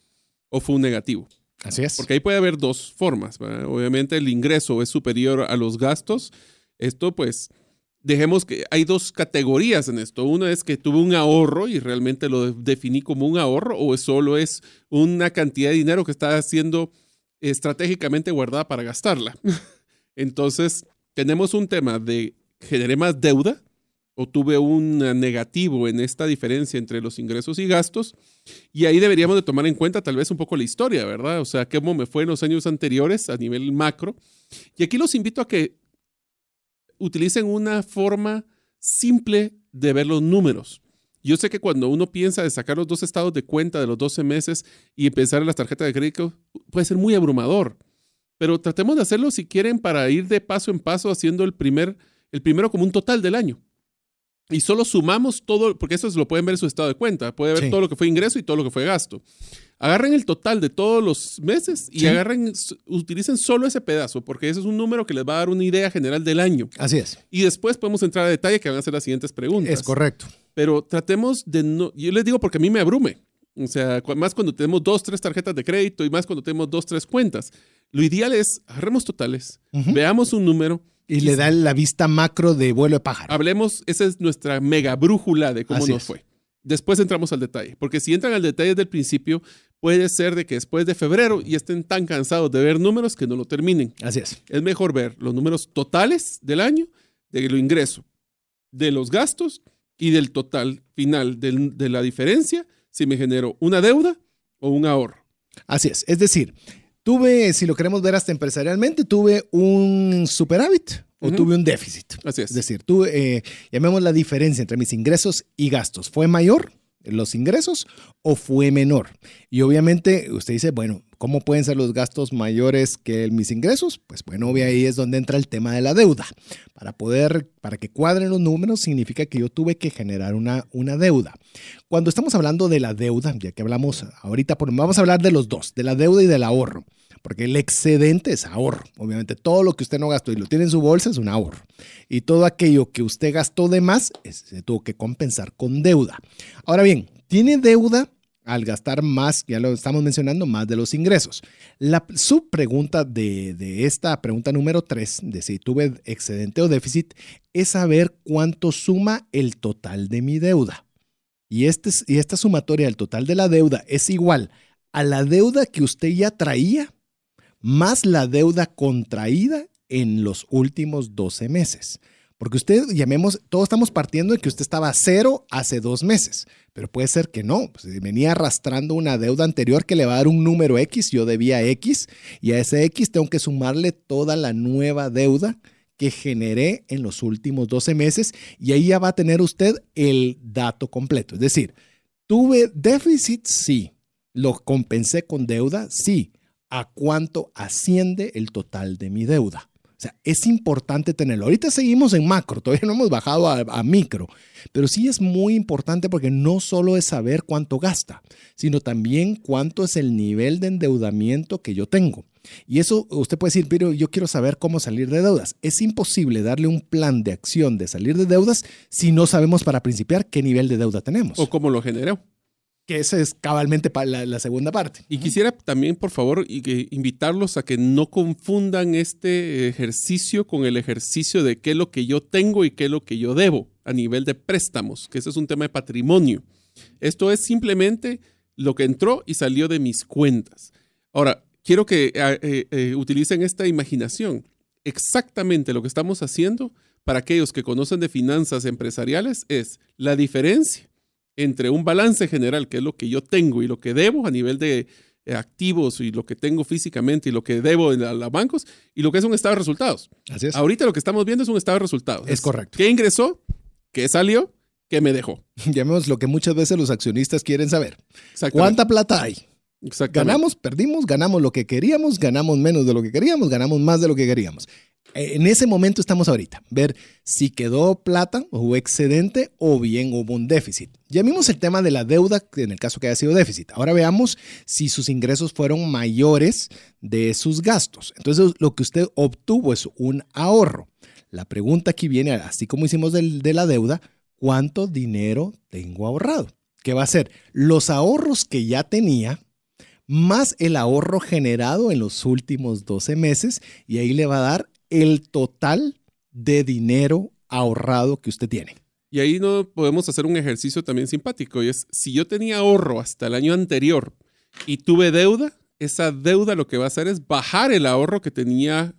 o fue un negativo? Así es. Porque ahí puede haber dos formas. Obviamente el ingreso es superior a los gastos. Esto pues, dejemos que hay dos categorías en esto. Una es que tuve un ahorro y realmente lo definí como un ahorro o solo es una cantidad de dinero que está siendo estratégicamente guardada para gastarla. Entonces, tenemos un tema de generé más deuda o tuve un negativo en esta diferencia entre los ingresos y gastos. Y ahí deberíamos de tomar en cuenta tal vez un poco la historia, ¿verdad? O sea, cómo me fue en los años anteriores a nivel macro. Y aquí los invito a que utilicen una forma simple de ver los números. Yo sé que cuando uno piensa de sacar los dos estados de cuenta de los 12 meses y empezar en las tarjetas de crédito, puede ser muy abrumador. Pero tratemos de hacerlo si quieren para ir de paso en paso haciendo el, primer, el primero como un total del año y solo sumamos todo, porque eso lo pueden ver en su estado de cuenta, puede ver todo lo que fue ingreso y todo lo que fue gasto. Agarren el total de todos los meses y agarren, utilicen solo ese pedazo, porque ese es un número que les va a dar una idea general del año. Así es. Y después podemos entrar a detalle que van a ser las siguientes preguntas. Es correcto. Pero tratemos de no, yo les digo porque a mí me abrume. O sea, más cuando tenemos dos, tres tarjetas de crédito y más cuando tenemos dos, tres cuentas. Lo ideal es, agarremos totales, veamos un número y le da la vista macro de vuelo de pájaro. Hablemos, esa es nuestra mega brújula de cómo nos fue. Después entramos al detalle, porque si entran al detalle desde el principio, puede ser de que después de febrero y estén tan cansados de ver números que no lo terminen. Así es. Es mejor ver los números totales del año, de lo ingreso, de los gastos y del total final de la diferencia si me genero una deuda o un ahorro. Así es. Es decir, tuve, si lo queremos ver hasta empresarialmente, tuve un superávit o tuve un déficit. Así es. Es decir, tuve, eh, llamemos la diferencia entre mis ingresos y gastos. ¿Fue mayor los ingresos o fue menor? Y obviamente usted dice, bueno, ¿cómo pueden ser los gastos mayores que mis ingresos? Pues bueno, ahí es donde entra el tema de la deuda. Para poder, para que cuadren los números, significa que yo tuve que generar una, una deuda. Cuando estamos hablando de la deuda, ya que hablamos ahorita, vamos a hablar de los dos, de la deuda y del ahorro porque el excedente es ahorro. Obviamente, todo lo que usted no gastó y lo tiene en su bolsa es un ahorro. Y todo aquello que usted gastó de más se tuvo que compensar con deuda. Ahora bien, tiene deuda al gastar más, ya lo estamos mencionando, más de los ingresos. La subpregunta de, de esta pregunta número 3, de si tuve excedente o déficit, es saber cuánto suma el total de mi deuda. Y, este, y esta sumatoria del total de la deuda es igual a la deuda que usted ya traía más la deuda contraída en los últimos 12 meses. Porque usted, llamemos, todos estamos partiendo de que usted estaba a cero hace dos meses, pero puede ser que no. Pues, venía arrastrando una deuda anterior que le va a dar un número X, yo debía X, y a ese X tengo que sumarle toda la nueva deuda que generé en los últimos 12 meses, y ahí ya va a tener usted el dato completo. Es decir, tuve déficit, sí. Lo compensé con deuda, sí a cuánto asciende el total de mi deuda. O sea, es importante tenerlo. Ahorita seguimos en macro, todavía no hemos bajado a, micro, pero sí es muy importante porque no solo es saber cuánto gasta, sino también cuánto es el nivel de endeudamiento que yo tengo. Y eso usted puede decir, pero yo quiero saber cómo salir de deudas. Es imposible darle un plan de acción de salir de deudas si no sabemos para principiar qué nivel de deuda tenemos. O cómo lo generó que esa es cabalmente la, la, segunda parte. Y quisiera también, por favor, invitarlos a que no confundan este ejercicio con el ejercicio de qué es lo que yo tengo y qué es lo que yo debo a nivel de préstamos, que ese es un tema de patrimonio. Esto es simplemente lo que entró y salió de mis cuentas. Ahora, quiero que eh, eh, utilicen esta imaginación. Exactamente lo que estamos haciendo para aquellos que conocen de finanzas empresariales es la diferencia entre un balance general, que es lo que yo tengo y lo que debo a nivel de eh, activos y lo que tengo físicamente y lo que debo en los bancos y lo que es un estado de resultados. Así es. Ahorita lo que estamos viendo es un estado de resultados. Es, correcto. ¿Qué ingresó? ¿Qué salió? ¿Qué me dejó? Llamemos lo que muchas veces los accionistas quieren saber. ¿Cuánta plata hay? Ganamos, perdimos, ganamos lo que queríamos, ganamos menos de lo que queríamos, ganamos más de lo que queríamos. Eh, en ese momento estamos ahorita, ver si quedó plata o excedente o bien hubo un déficit. Ya vimos el tema de la deuda en el caso que haya sido déficit. Ahora veamos si sus ingresos fueron mayores de sus gastos. Entonces lo que usted obtuvo es un ahorro. La pregunta aquí viene, así como hicimos de la deuda, ¿cuánto dinero tengo ahorrado? ¿Qué va a ser? Los ahorros que ya tenía más el ahorro generado en los últimos 12 meses y ahí le va a dar el total de dinero ahorrado que usted tiene. Y ahí no podemos hacer un ejercicio también simpático y es si yo tenía ahorro hasta el año anterior y tuve deuda, esa deuda lo que va a hacer es bajar el ahorro que tenía,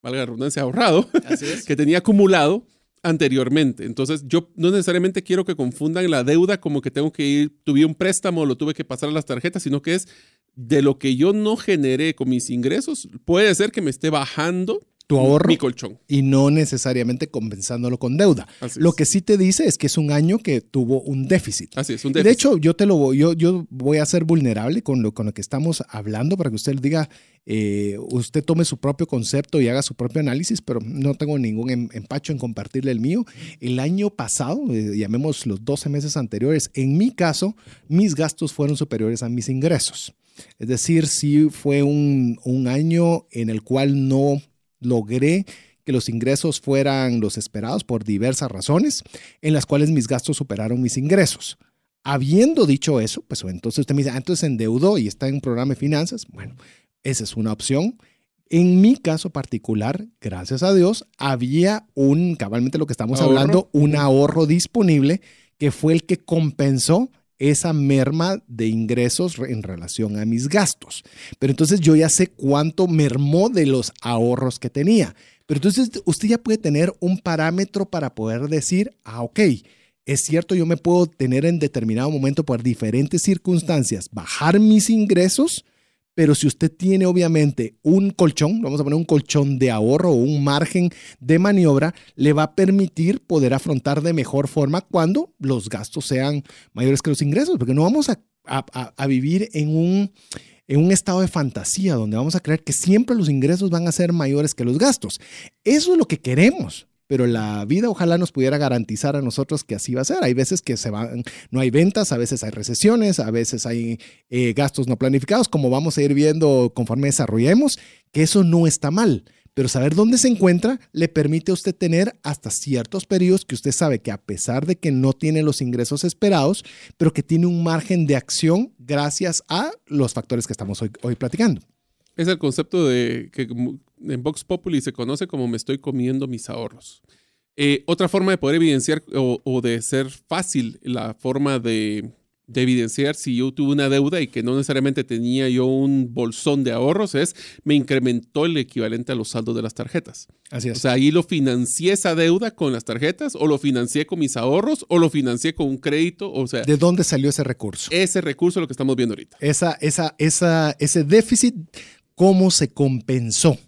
valga la redundancia, ahorrado, que tenía acumulado anteriormente. Entonces, yo no necesariamente quiero que confundan la deuda como que tengo que ir, tuve un préstamo, lo tuve que pasar a las tarjetas, sino que es de lo que yo no generé con mis ingresos, puede ser que me esté bajando tu ahorro mi colchón. y no necesariamente compensándolo con deuda. lo que sí te dice es que es un año que tuvo un déficit. Así es, un déficit. De hecho, yo te lo voy, yo, yo voy a ser vulnerable con lo, con lo que estamos hablando para que usted diga, eh, usted tome su propio concepto y haga su propio análisis, pero no tengo ningún em, empacho en compartirle el mío. El año pasado, eh, llamemos los 12 meses anteriores, en mi caso, mis gastos fueron superiores a mis ingresos. Es decir, sí fue un, un año en el cual no logré que los ingresos fueran los esperados por diversas razones, en las cuales mis gastos superaron mis ingresos. Habiendo dicho eso, pues entonces usted me dice, ah, entonces endeudó y está en un programa de finanzas. Bueno, esa es una opción. En mi caso particular, gracias a Dios, había un, cabalmente lo que estamos hablando, un ahorro disponible que fue el que compensó esa merma de ingresos en relación a mis gastos. Pero entonces yo ya sé cuánto mermó de los ahorros que tenía. Pero entonces usted ya puede tener un parámetro para poder decir, ah, ok, es cierto, yo me puedo tener en determinado momento por diferentes circunstancias, bajar mis ingresos, pero si usted tiene obviamente un colchón, vamos a poner un colchón de ahorro o un margen de maniobra, le va a permitir poder afrontar de mejor forma cuando los gastos sean mayores que los ingresos, porque no vamos a, vivir en un, en un estado de fantasía donde vamos a creer que siempre los ingresos van a ser mayores que los gastos. Eso es lo que queremos pero la vida ojalá nos pudiera garantizar a nosotros que así va a ser. Hay veces que se van, no hay ventas, a veces hay recesiones, a veces hay eh, gastos no planificados, como vamos a ir viendo conforme desarrollemos, que eso no está mal. Pero saber dónde se encuentra le permite a usted tener hasta ciertos periodos que usted sabe que a pesar de que no tiene los ingresos esperados, pero que tiene un margen de acción gracias a los factores que estamos hoy, hoy platicando. Es el concepto de que en Vox Populi se conoce como me estoy comiendo mis ahorros. Eh, otra forma de poder evidenciar o, de ser fácil la forma de, evidenciar si yo tuve una deuda y que no necesariamente tenía yo un bolsón de ahorros es me incrementó el equivalente a los saldos de las tarjetas. Así es. O sea, ahí lo financié esa deuda con las tarjetas o lo financié con mis ahorros o lo financié con un crédito. O sea, ¿de dónde salió ese recurso? Ese recurso es lo que estamos viendo ahorita. Esa, esa, esa, ese déficit, ¿cómo se compensó?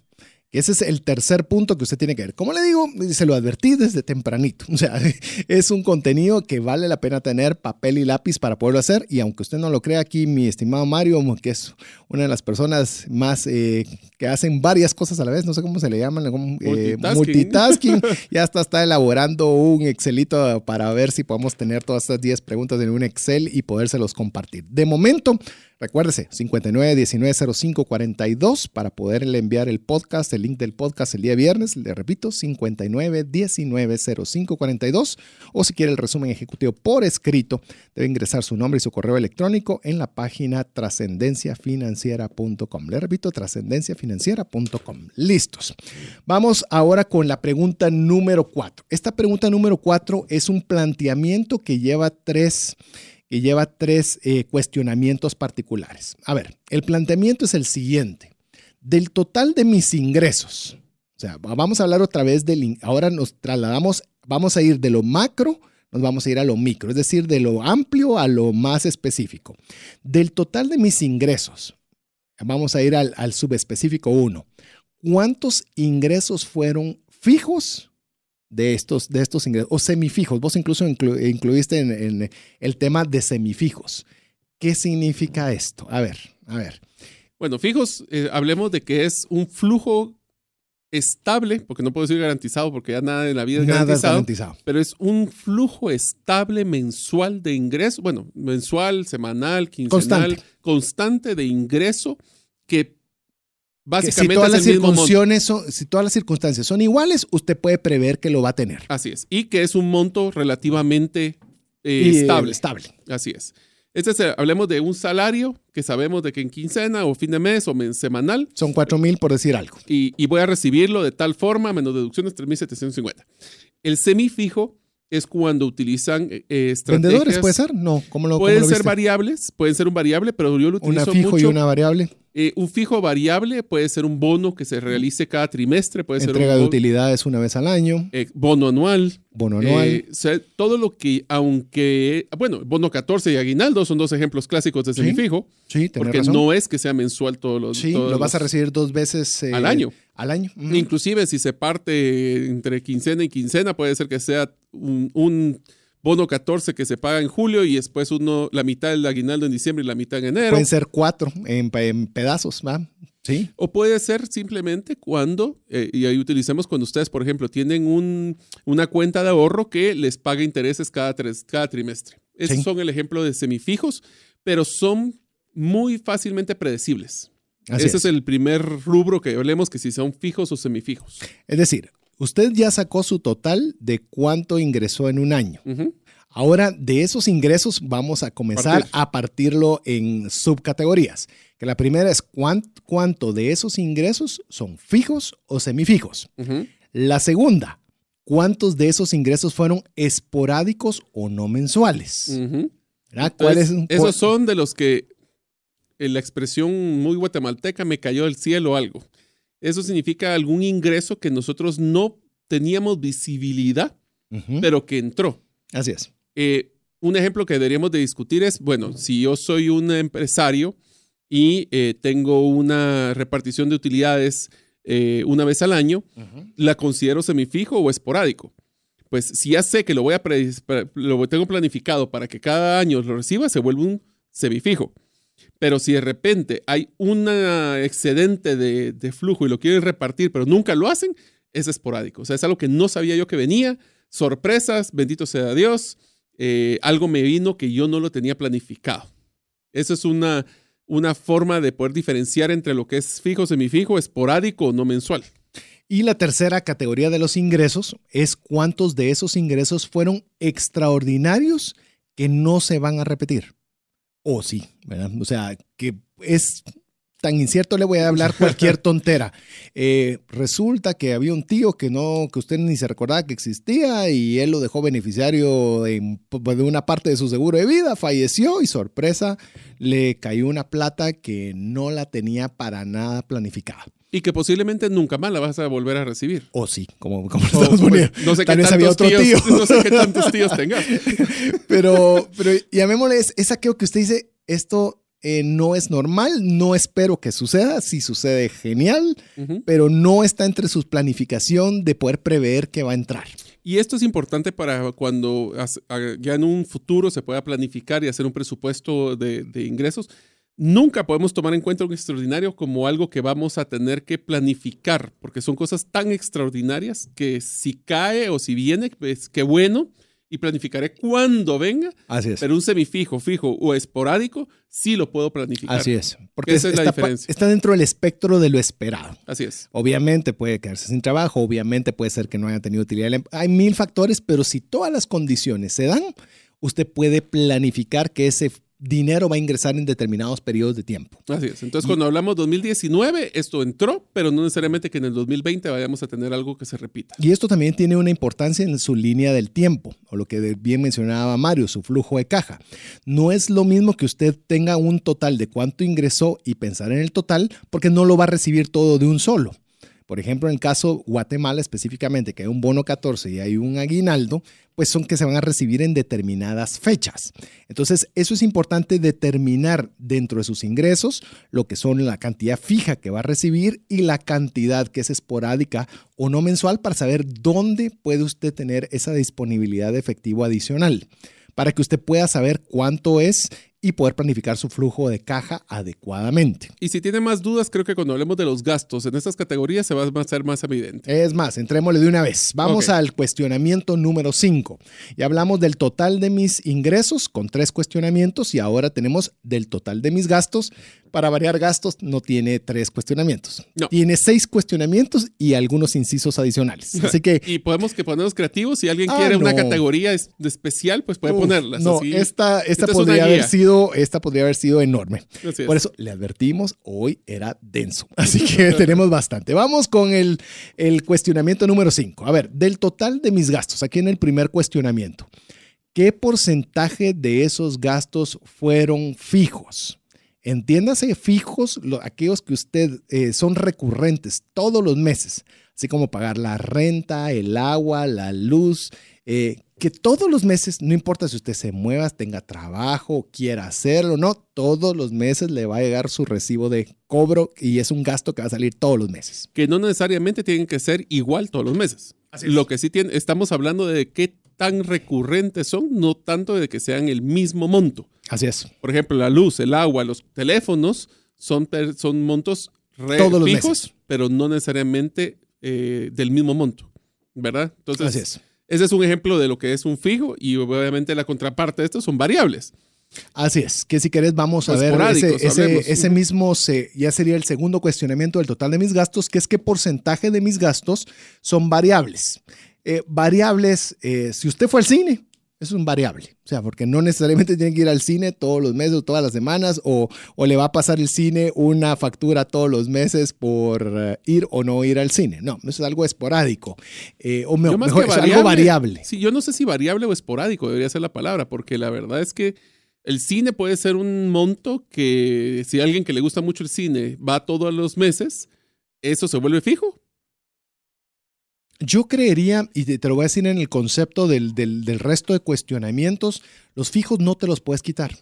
Ese es el tercer punto que usted tiene que ver. Como le digo, se lo advertí desde tempranito. O sea, es un contenido que vale la pena tener papel y lápiz para poderlo hacer. Y aunque usted no lo crea aquí, mi estimado Mario, que es una de las personas más eh, que hacen varias cosas a la vez, no sé cómo se le llaman, eh, multitasking. ya está, está elaborando un Excelito para ver si podemos tener todas estas 10 preguntas en un Excel y podérselos compartir. De momento, Recuérdese, 59190542 para poderle enviar el podcast, el link del podcast el día viernes. Le repito, 59190542. O si quiere el resumen ejecutivo por escrito, debe ingresar su nombre y su correo electrónico en la página trascendenciafinanciera.com. Le repito, trascendenciafinanciera.com. Listos. Vamos ahora con la pregunta número 4. Esta pregunta número 4 es un planteamiento que lleva tres y lleva tres eh, cuestionamientos particulares. A ver, el planteamiento es el siguiente. Del total de mis ingresos, o sea, vamos a hablar otra vez del, ahora nos trasladamos, vamos a ir de lo macro, nos vamos a ir a lo micro, es decir, de lo amplio a lo más específico. Del total de mis ingresos, vamos a ir al, al subespecífico 1. ¿Cuántos ingresos fueron fijos de estos, de estos ingresos, o semifijos. Vos incluso incluiste en, el tema de semifijos. ¿Qué significa esto? A ver, a ver. Bueno, fijos, eh, hablemos de que es un flujo estable, porque no puedo decir garantizado, porque ya nada en la vida es, garantizado, pero es un flujo estable mensual de ingreso, bueno, mensual, semanal, quincenal, constante de ingreso que Básicamente si todas, las circunstancias son, si todas las circunstancias son iguales, usted puede prever que lo va a tener. Así es. Y que es un monto relativamente eh, estable. estable. Así es. Este es, hablemos de un salario que sabemos de que en quincena o fin de mes o semanal. Son 4 mil por decir algo. Y, y, voy a recibirlo de tal forma, menos deducciones 3.750. El semifijo es cuando utilizan eh, estrategias. ¿Vendedores puede ser? No, ¿cómo lo Pueden ser variables, pueden ser un variable, pero yo lo utilizo Una fijo y una variable. Eh, un fijo variable puede ser un bono que se realice cada trimestre, puede Entrega ser de utilidades una vez al año. Eh, bono anual. Bono anual. Eh, todo lo que, aunque, bueno, bono 14 y aguinaldo son dos ejemplos clásicos de semifijo. Sí, Porque no es que sea mensual todos los Sí, lo vas a recibir dos veces al año. Al año. Inclusive si se parte entre quincena y quincena, puede ser que sea un bono 14 que se paga en julio y después uno, la mitad del aguinaldo en diciembre y la mitad en enero. Pueden ser cuatro en, pedazos, ¿va? Sí. O puede ser simplemente cuando, eh, y ahí utilicemos cuando ustedes, por ejemplo, tienen un, una cuenta de ahorro que les paga intereses cada, tres, cada trimestre. Esos son el ejemplo de semifijos, pero son muy fácilmente predecibles. Ese es. el primer rubro que hablemos que si son fijos o semifijos. Es decir, Usted ya sacó su total de cuánto ingresó en un año. Ahora, de esos ingresos vamos a comenzar a partirlo en subcategorías. Que la primera es cuánto, de esos ingresos son fijos o semifijos. La segunda, cuántos de esos ingresos fueron esporádicos o no mensuales. esos son de los que en la expresión muy guatemalteca me cayó del cielo algo. Eso significa algún ingreso que nosotros no teníamos visibilidad, pero que entró. Así es. Eh, un ejemplo que deberíamos de discutir es, bueno, si yo soy un empresario y eh, tengo una repartición de utilidades eh, una vez al año, ¿la considero semifijo o esporádico? Pues si ya sé que lo voy a lo tengo planificado para que cada año lo reciba, se vuelve un semifijo. Pero si de repente hay un excedente de, flujo y lo quieren repartir, pero nunca lo hacen, es esporádico. O sea, es algo que no sabía yo que venía. Sorpresas, bendito sea Dios. Eh, algo me vino que yo no lo tenía planificado. Eso es una, una forma de poder diferenciar entre lo que es fijo, semifijo, esporádico o no mensual. Y la tercera categoría de los ingresos es cuántos de esos ingresos fueron extraordinarios que no se van a repetir o sí, ¿verdad? O sea, que es tan incierto le voy a hablar cualquier tontera. Eh, resulta que había un tío que no, que usted ni se recordaba que existía y él lo dejó beneficiario de, de una parte de su seguro de vida, falleció y sorpresa, le cayó una plata que no la tenía para nada planificada. Y que posiblemente nunca más la vas a volver a recibir. O sí, como, como Estados Unidos. no sé qué tantos tíos, No sé qué tantos tíos tengas. pero, pero llamémosle, es, aquello que usted dice, esto eh, no es normal, no espero que suceda, si sucede genial, pero no está entre su planificación de poder prever que va a entrar. Y esto es importante para cuando ya en un futuro se pueda planificar y hacer un presupuesto de, de ingresos. Nunca podemos tomar en cuenta un extraordinario como algo que vamos a tener que planificar, porque son cosas tan extraordinarias que si cae o si viene, pues qué bueno, y planificaré cuando venga. Así es. Pero un semifijo, fijo o esporádico, sí lo puedo planificar. Así es. Porque esa es la diferencia. Está dentro del espectro de lo esperado. Así es. Obviamente puede quedarse sin trabajo, obviamente puede ser que no haya tenido utilidad. Hay mil factores, pero si todas las condiciones se dan, usted puede planificar que ese dinero va a ingresar en determinados periodos de tiempo. Así es. Entonces, cuando hablamos 2019, esto entró, pero no necesariamente que en el 2020 vayamos a tener algo que se repita. Y esto también tiene una importancia en su línea del tiempo, o lo que bien mencionaba Mario, su flujo de caja. No es lo mismo que usted tenga un total de cuánto ingresó y pensar en el total, porque no lo va a recibir todo de un solo. Por ejemplo, en el caso Guatemala específicamente, que hay un bono 14 y hay un aguinaldo, pues son que se van a recibir en determinadas fechas. Entonces, eso es importante determinar dentro de sus ingresos lo que son la cantidad fija que va a recibir y la cantidad que es esporádica o no mensual para saber dónde puede usted tener esa disponibilidad de efectivo adicional para que usted pueda saber cuánto es y poder planificar su flujo de caja adecuadamente. Y si tiene más dudas, creo que cuando hablemos de los gastos en estas categorías se va a hacer más evidente. Es más, entrémosle de una vez. Vamos al cuestionamiento número 5. Ya hablamos del total de mis ingresos con tres cuestionamientos y ahora tenemos del total de mis gastos para variar gastos, no tiene tres cuestionamientos. Tiene seis cuestionamientos y algunos incisos adicionales. Así que. y podemos que ponernos creativos. Si alguien ah, quiere una categoría especial, pues puede ponerlas. No, esta, esta, podría haber sido, esta podría haber sido enorme. Por eso le advertimos, hoy era denso. Así que tenemos bastante. Vamos con el, el cuestionamiento número cinco. A ver, del total de mis gastos, aquí en el primer cuestionamiento. ¿Qué porcentaje de esos gastos fueron fijos? Entiéndase fijos aquellos que usted eh, son recurrentes todos los meses, así como pagar la renta, el agua, la luz, eh, que todos los meses, no importa si usted se mueva, tenga trabajo, quiera hacerlo, no, todos los meses le va a llegar su recibo de cobro y es un gasto que va a salir todos los meses. Que no necesariamente tienen que ser igual todos los meses. Lo que sí tiene, estamos hablando de qué tan recurrentes son, no tanto de que sean el mismo monto. Así es. Por ejemplo, la luz, el agua, los teléfonos son, son montos fijos, pero no necesariamente eh, del mismo monto, ¿verdad? Entonces, Así es. Ese es un ejemplo de lo que es un fijo y obviamente la contraparte de esto son variables. Así es, que si querés vamos a ver ese, ese, mismo, se, ya sería el segundo cuestionamiento del total de mis gastos, que es qué porcentaje de mis gastos son variables. Eh, variables, eh, si usted fue al cine, es un variable. O sea, porque no necesariamente tiene que ir al cine todos los meses o todas las semanas o, le va a pasar el cine una factura todos los meses por eh, ir o no ir al cine. No, eso es algo esporádico. Eh, o mejor, es algo variable. Sí, yo no sé si variable o esporádico debería ser la palabra, porque la verdad es que el cine puede ser un monto que si alguien que le gusta mucho el cine va todos los meses, eso se vuelve fijo yo creería, y te, lo voy a decir en el concepto del, resto de cuestionamientos, los fijos no te los puedes quitar.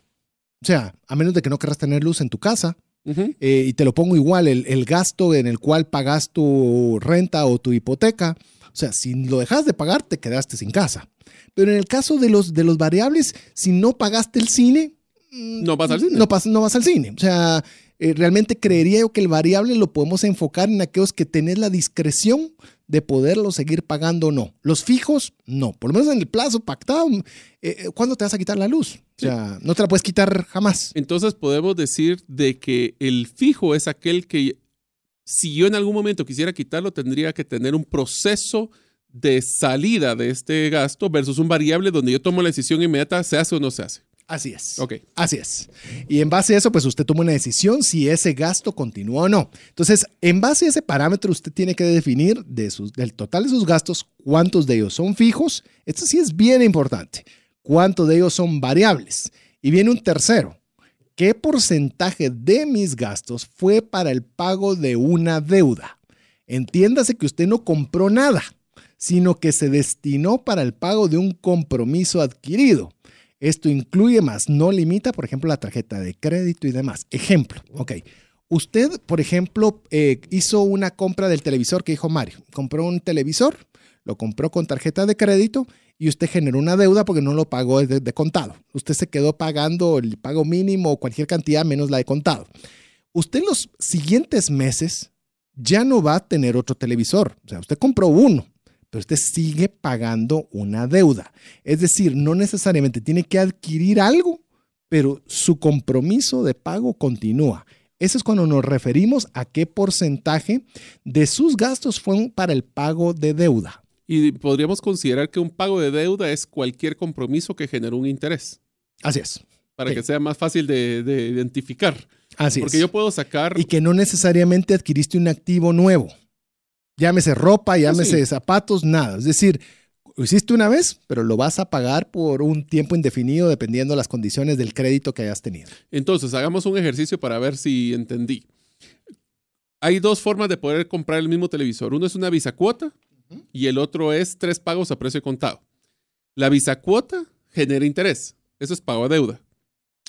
O sea, a menos de que no querrás tener luz en tu casa. Eh, y te lo pongo igual, el, gasto en el cual pagas tu renta o tu hipoteca. O sea, si lo dejas de pagar, te quedaste sin casa. Pero en el caso de los, de los variables, si no pagaste el cine, no vas al cine. No, no vas al cine. O sea, eh, realmente creería yo que el variable lo podemos enfocar en aquellos que tenés la discreción de poderlo seguir pagando o no. Los fijos, no. Por lo menos en el plazo pactado, eh, eh, ¿cuándo te vas a quitar la luz? O sea, no te la puedes quitar jamás. Entonces podemos decir de que el fijo es aquel que si yo en algún momento quisiera quitarlo, tendría que tener un proceso de salida de este gasto versus un variable donde yo tomo la decisión inmediata, se hace o no se hace. Así es. Ok. Así es. Y en base a eso, pues usted toma una decisión si ese gasto continúa o no. Entonces, en base a ese parámetro, usted tiene que definir de sus, del total de sus gastos cuántos de ellos son fijos. Esto sí es bien importante. Cuántos de ellos son variables. Y viene un tercero. ¿Qué porcentaje de mis gastos fue para el pago de una deuda? Entiéndase que usted no compró nada, sino que se destinó para el pago de un compromiso adquirido Esto incluye más, no limita, por ejemplo, la tarjeta de crédito y demás. Ejemplo, ok. Usted, por ejemplo, eh, hizo una compra del televisor que dijo Mario. Compró un televisor, lo compró con tarjeta de crédito y usted generó una deuda porque no lo pagó de, de contado. Usted se quedó pagando el pago mínimo o cualquier cantidad menos la de contado. Usted en los siguientes meses ya no va a tener otro televisor. O sea, usted compró uno, pero usted sigue pagando una deuda. Es decir, no necesariamente tiene que adquirir algo, pero su compromiso de pago continúa. Eso es cuando nos referimos a qué porcentaje de sus gastos fueron para el pago de deuda. Y podríamos considerar que un pago de deuda es cualquier compromiso que generó un interés. Así es. Para Sí. que sea más fácil de, de identificar. Así Porque es. yo puedo sacar. y que no necesariamente adquiriste un activo nuevo. Llámese ropa, llámese sí. zapatos, nada. Es decir, lo hiciste una vez, pero lo vas a pagar por un tiempo indefinido dependiendo de las condiciones del crédito que hayas tenido. Entonces, hagamos un ejercicio para ver si entendí. Hay dos formas de poder comprar el mismo televisor. Uno es una visa cuota y el otro es tres pagos a precio de contado. La visa cuota genera interés. Eso es pago a deuda.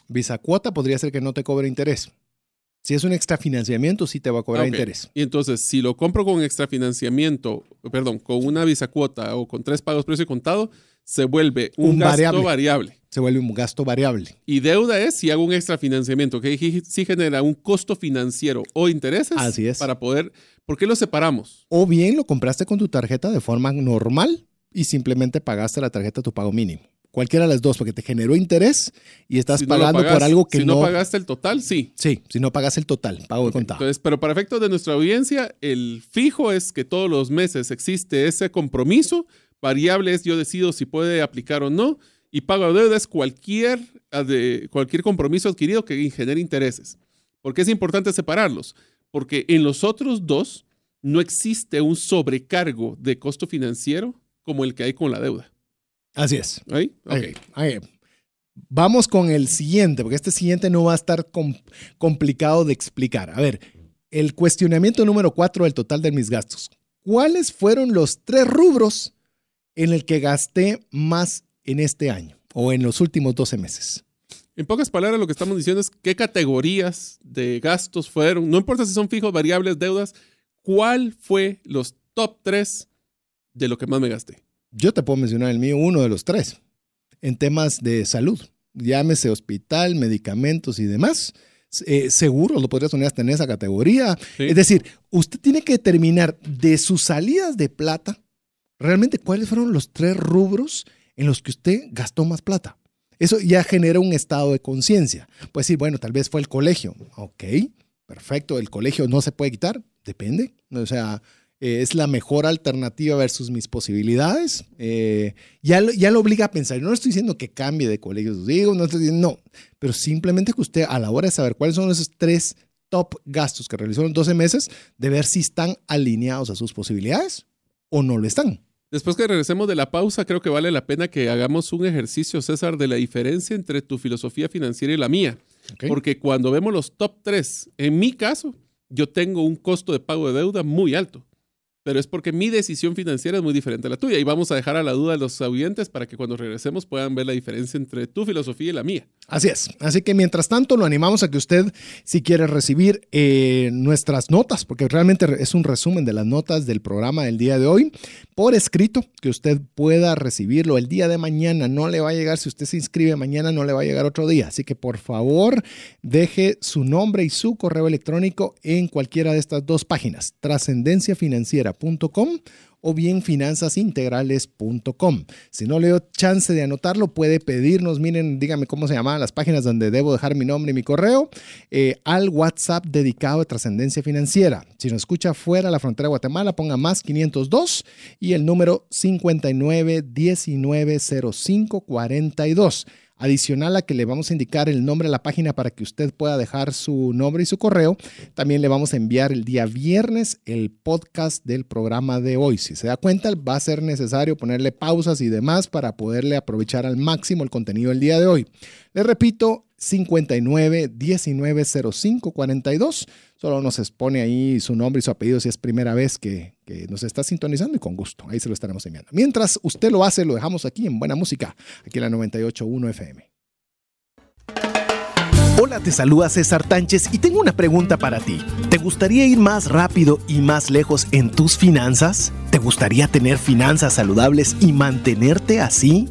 Visa cuota podría ser que no te cobre interés. Si es un extrafinanciamiento, sí te va a cobrar interés. Y entonces, si lo compro con extrafinanciamiento, perdón, con una visa cuota o con tres pagos precio contado, se vuelve un, Un gasto variable. variable. Se vuelve un gasto variable. Y deuda es si hago un extrafinanciamiento, que sí genera un costo financiero o intereses Así es. para poder. ¿Por qué lo separamos? O bien lo compraste con tu tarjeta de forma normal y simplemente pagaste la tarjeta tu pago mínimo. Cualquiera de las dos, porque te generó interés y estás Si no pagando por algo que si no. no pagaste el total, sí. Sí, si no pagas el total, pago de contado. Entonces, pero para efectos de nuestra audiencia, el fijo es que todos los meses existe ese compromiso. Variable es yo decido si puede aplicar o no. Y pago de deuda es cualquier, de- cualquier compromiso adquirido que genere intereses. ¿Por qué es importante separarlos? Porque en los otros dos no existe un sobrecargo de costo financiero como el que hay con la deuda. Así es. ¿Ahí? Ok. Ahí, ahí. Vamos con el siguiente, porque este siguiente no va a estar com- complicado de explicar. A ver, el cuestionamiento número cuatro del total de mis gastos. ¿Cuáles fueron los tres rubros en el que gasté más en este año o en los últimos 12 meses? En pocas palabras, lo que estamos diciendo es qué categorías de gastos fueron, no importa si son fijos, variables, deudas, cuál fue los top 3 de lo que más me gasté. Yo te puedo mencionar el mío, uno de los tres, en temas de salud. Llámese hospital, medicamentos y demás. Eh, seguro lo podrías poner hasta en esa categoría. Sí. Es decir, usted tiene que determinar de sus salidas de plata, realmente cuáles fueron los tres rubros en los que usted gastó más plata. Eso ya genera un estado de conciencia. Puede decir, bueno, tal vez fue el colegio. Ok, perfecto. ¿El colegio no se puede quitar? Depende. O sea, eh, es la mejor alternativa versus mis posibilidades. Eh, ya, lo, ya lo obliga a pensar. No estoy diciendo que cambie de colegio sus hijos, no estoy diciendo, no. Pero simplemente que usted, a la hora de saber cuáles son esos tres top gastos que realizó en 12 meses, de ver si están alineados a sus posibilidades o no lo están. Después que regresemos de la pausa, creo que vale la pena que hagamos un ejercicio, César, de la diferencia entre tu filosofía financiera y la mía. Porque cuando vemos los top 3, en mi caso, yo tengo un costo de pago de deuda muy alto. Pero es porque mi decisión financiera es muy diferente a la tuya. Y vamos a dejar a la duda a los oyentes para que cuando regresemos puedan ver la diferencia entre tu filosofía y la mía. Así es. Así que mientras tanto, lo animamos a que usted, si quiere recibir eh, nuestras notas, porque realmente es un resumen de las notas del programa del día de hoy, por escrito, que usted pueda recibirlo el día de mañana. No le va a llegar, si usted se inscribe mañana, no le va a llegar otro día. Así que por favor, deje su nombre y su correo electrónico en cualquiera de estas dos páginas, o bien finanzasintegrales.com. Si no le dio chance de anotarlo, puede pedirnos, miren, dígame cómo se llaman las páginas donde debo dejar mi nombre y mi correo, eh, al WhatsApp dedicado a trascendencia financiera. Si nos escucha fuera de la frontera de Guatemala, ponga más 502 y el número 59190542. Adicional a que le vamos a indicar el nombre de la página para que usted pueda dejar su nombre y su correo, también le vamos a enviar el día viernes el podcast del programa de hoy. Si se da cuenta, va a ser necesario ponerle pausas y demás para poderle aprovechar al máximo el contenido del día de hoy. Le repito, 59 19 05 42. Solo nos expone ahí su nombre y su apellido si es primera vez que, nos está sintonizando y con gusto. Ahí se lo estaremos enviando. Mientras usted lo hace, lo dejamos aquí en Buena Música, aquí en la 98.1 FM. Hola, te saluda César Tánchez y tengo una pregunta para ti. ¿Te gustaría ir más rápido y más lejos en tus finanzas? ¿Te gustaría tener finanzas saludables y mantenerte así?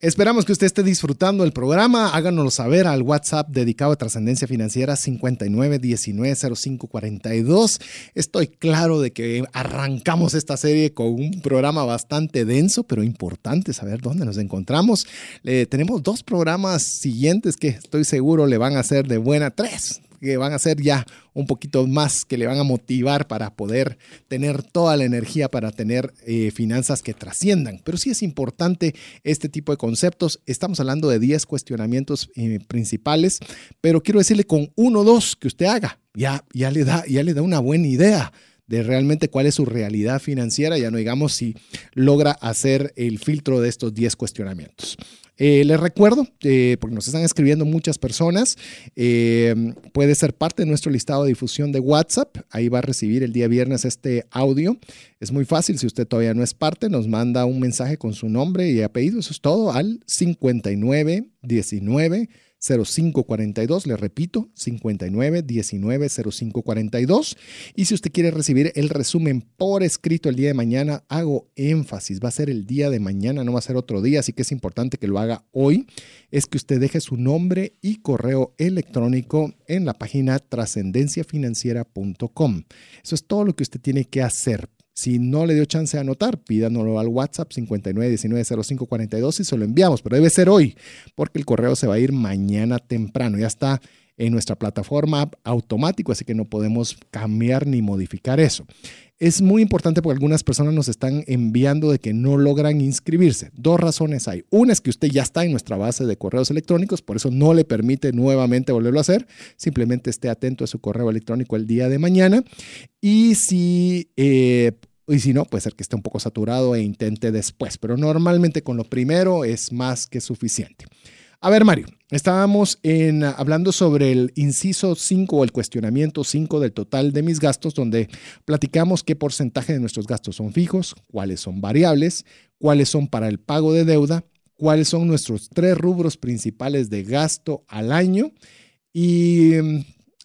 Esperamos que usted esté disfrutando el programa. Háganoslo saber al WhatsApp dedicado a trascendencia financiera 59190542. Estoy claro de que arrancamos esta serie con un programa bastante denso, pero importante saber dónde nos encontramos. tenemos dos programas siguientes que estoy seguro le van a hacer de buena, tres, que van a ser ya un poquito más, que le van a motivar para poder tener toda la energía para tener eh, finanzas que trasciendan. Pero sí es importante este tipo de conceptos. Estamos hablando de 10 cuestionamientos eh, principales, pero quiero decirle con uno o dos que usted haga, ya, ya, le da, ya le da una buena idea de realmente cuál es su realidad financiera, ya no digamos si logra hacer el filtro de estos 10 cuestionamientos. Eh, les recuerdo, eh, porque nos están escribiendo muchas personas, eh, puede ser parte de nuestro listado de difusión de WhatsApp. Ahí va a recibir el día viernes este audio. Es muy fácil, si usted todavía no es parte, nos manda un mensaje con su nombre y apellido. Eso es todo al 5919 0542, le repito, 59 19 0542. Y si usted quiere recibir el resumen por escrito el día de mañana, hago énfasis, va a ser el día de mañana, no va a ser otro día, así que es importante que lo haga hoy. Es que usted deje su nombre y correo electrónico en la página trascendenciafinanciera.com. Eso es todo lo que usted tiene que hacer si no le dio chance de anotar, pídanoslo al WhatsApp 59190542 y se lo enviamos, pero debe ser hoy, porque el correo se va a ir mañana temprano. Ya está en nuestra plataforma automático, así que no podemos cambiar ni modificar eso. Es muy importante porque algunas personas nos están enviando de que no logran inscribirse. Dos razones hay. Una es que usted ya está en nuestra base de correos electrónicos, por eso no le permite nuevamente volverlo a hacer. Simplemente esté atento a su correo electrónico el día de mañana. Y si eh, y si no, puede ser que esté un poco saturado e intente después, pero normalmente con lo primero es más que suficiente. A ver, Mario, estábamos en, hablando sobre el inciso 5 o el cuestionamiento 5 del total de mis gastos, donde platicamos qué porcentaje de nuestros gastos son fijos, cuáles son variables, cuáles son para el pago de deuda, cuáles son nuestros tres rubros principales de gasto al año. Y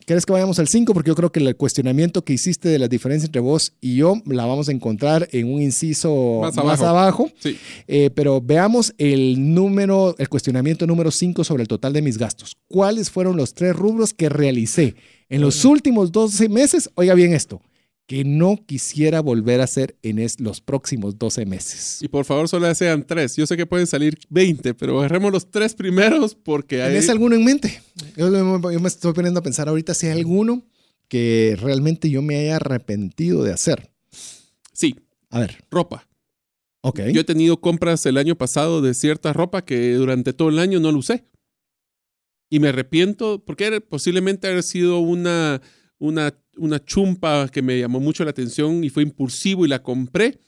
¿Quieres que vayamos al 5? Porque yo creo que el cuestionamiento que hiciste de la diferencia entre vos y yo la vamos a encontrar en un inciso más abajo. Sí. Eh, pero veamos el número, el cuestionamiento número 5 sobre el total de mis gastos. ¿Cuáles fueron los tres rubros que realicé en los últimos 12 meses? Oiga bien esto que no quisiera volver a hacer en los próximos 12 meses. Y por favor, solo sean tres. Yo sé que pueden salir 20, pero agarremos los tres primeros porque hay... ¿Tienes alguno en mente? Yo, me estoy poniendo a pensar ahorita si hay alguno que realmente yo me haya arrepentido de hacer. Sí. A ver. Ropa. Ok. Yo he tenido compras el año pasado de cierta ropa que durante todo el año no lo usé. Y me arrepiento porque posiblemente haber sido una, una, una chumpa que me llamó mucho la atención y fue impulsivo y la compré,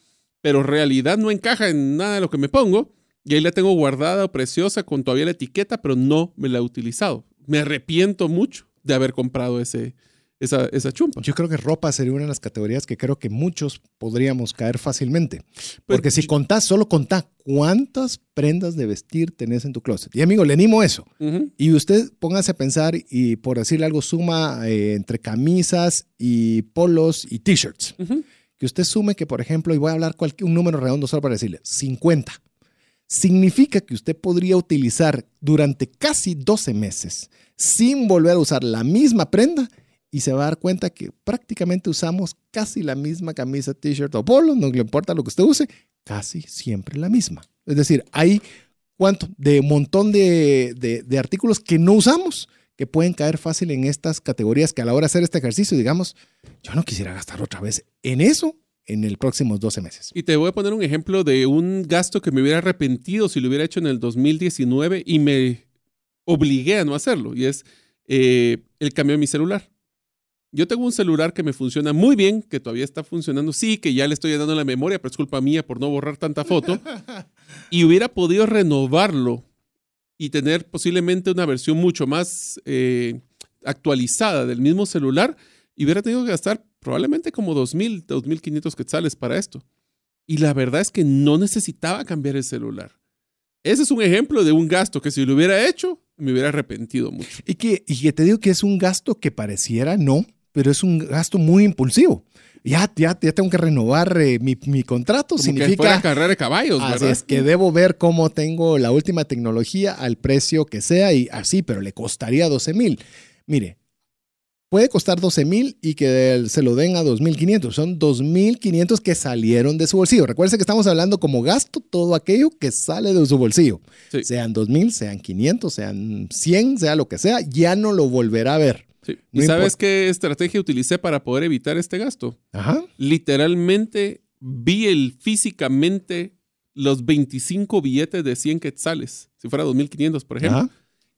pero en realidad no encaja en nada de lo que me pongo. Y ahí la tengo guardada, preciosa, con todavía la etiqueta, pero no me la he utilizado. Me arrepiento mucho de haber comprado ese, esa, esa chumpa. Yo creo que ropa sería una de las categorías que creo que muchos podríamos caer fácilmente. Pues, Porque si contás, solo contá cuántas prendas de vestir tenés en tu closet. Y amigo, le animo eso. Ujú. Y usted póngase a pensar y por decirle algo, suma eh, entre camisas y polos y t-shirts. Que usted sume que, por ejemplo, y voy a hablar cualquier, un número redondo solo para decirle, 50. Significa que usted podría utilizar durante casi 12 meses sin volver a usar la misma prenda y se va a dar cuenta que prácticamente usamos casi la misma camisa, t-shirt o polo, no le importa lo que usted use, casi siempre la misma. Es decir, hay cuánto de montón de, de- de artículos que no usamos que pueden caer fácil en estas categorías que a la hora de hacer este ejercicio, digamos, yo no quisiera gastar otra vez en eso en el próximos 12 meses. Y te voy a poner un ejemplo de un gasto que me hubiera arrepentido si lo hubiera hecho en el 2019 y me obligué a no hacerlo. Y es eh, el cambio de mi celular. Yo tengo un celular que me funciona muy bien, que todavía está funcionando. Sí, que ya le estoy dando la memoria, pero es culpa mía por no borrar tanta foto. y hubiera podido renovarlo y tener posiblemente una versión mucho más eh, actualizada del mismo celular y hubiera tenido que gastar probablemente como 2.000, 2.500 quetzales para esto. Y la verdad es que no necesitaba cambiar el celular. Ese es un ejemplo de un gasto que si lo hubiera hecho, me hubiera arrepentido mucho. Y que, y que te digo que es un gasto que pareciera no, pero es un gasto muy impulsivo. Ya, ya, ya tengo que renovar eh, mi, mi contrato. Como que significa carrera de caballos, Así ¿verdad? es que debo ver cómo tengo la última tecnología al precio que sea y así, pero le costaría 12 mil. Mire, puede costar 12 mil y que se lo den a 2.500. Son 2.500 que salieron de su bolsillo. Recuerden que estamos hablando como gasto todo aquello que sale de su bolsillo. Sí. Sean 2.000, sean 500, sean 100, sea lo que sea, ya no lo volverá a ver. Sí. No ¿Y sabes qué estrategia utilicé para poder evitar este gasto? Ajá. Literalmente vi el físicamente los 25 billetes de 100 quetzales, si fuera 2.500, por ejemplo, Ajá.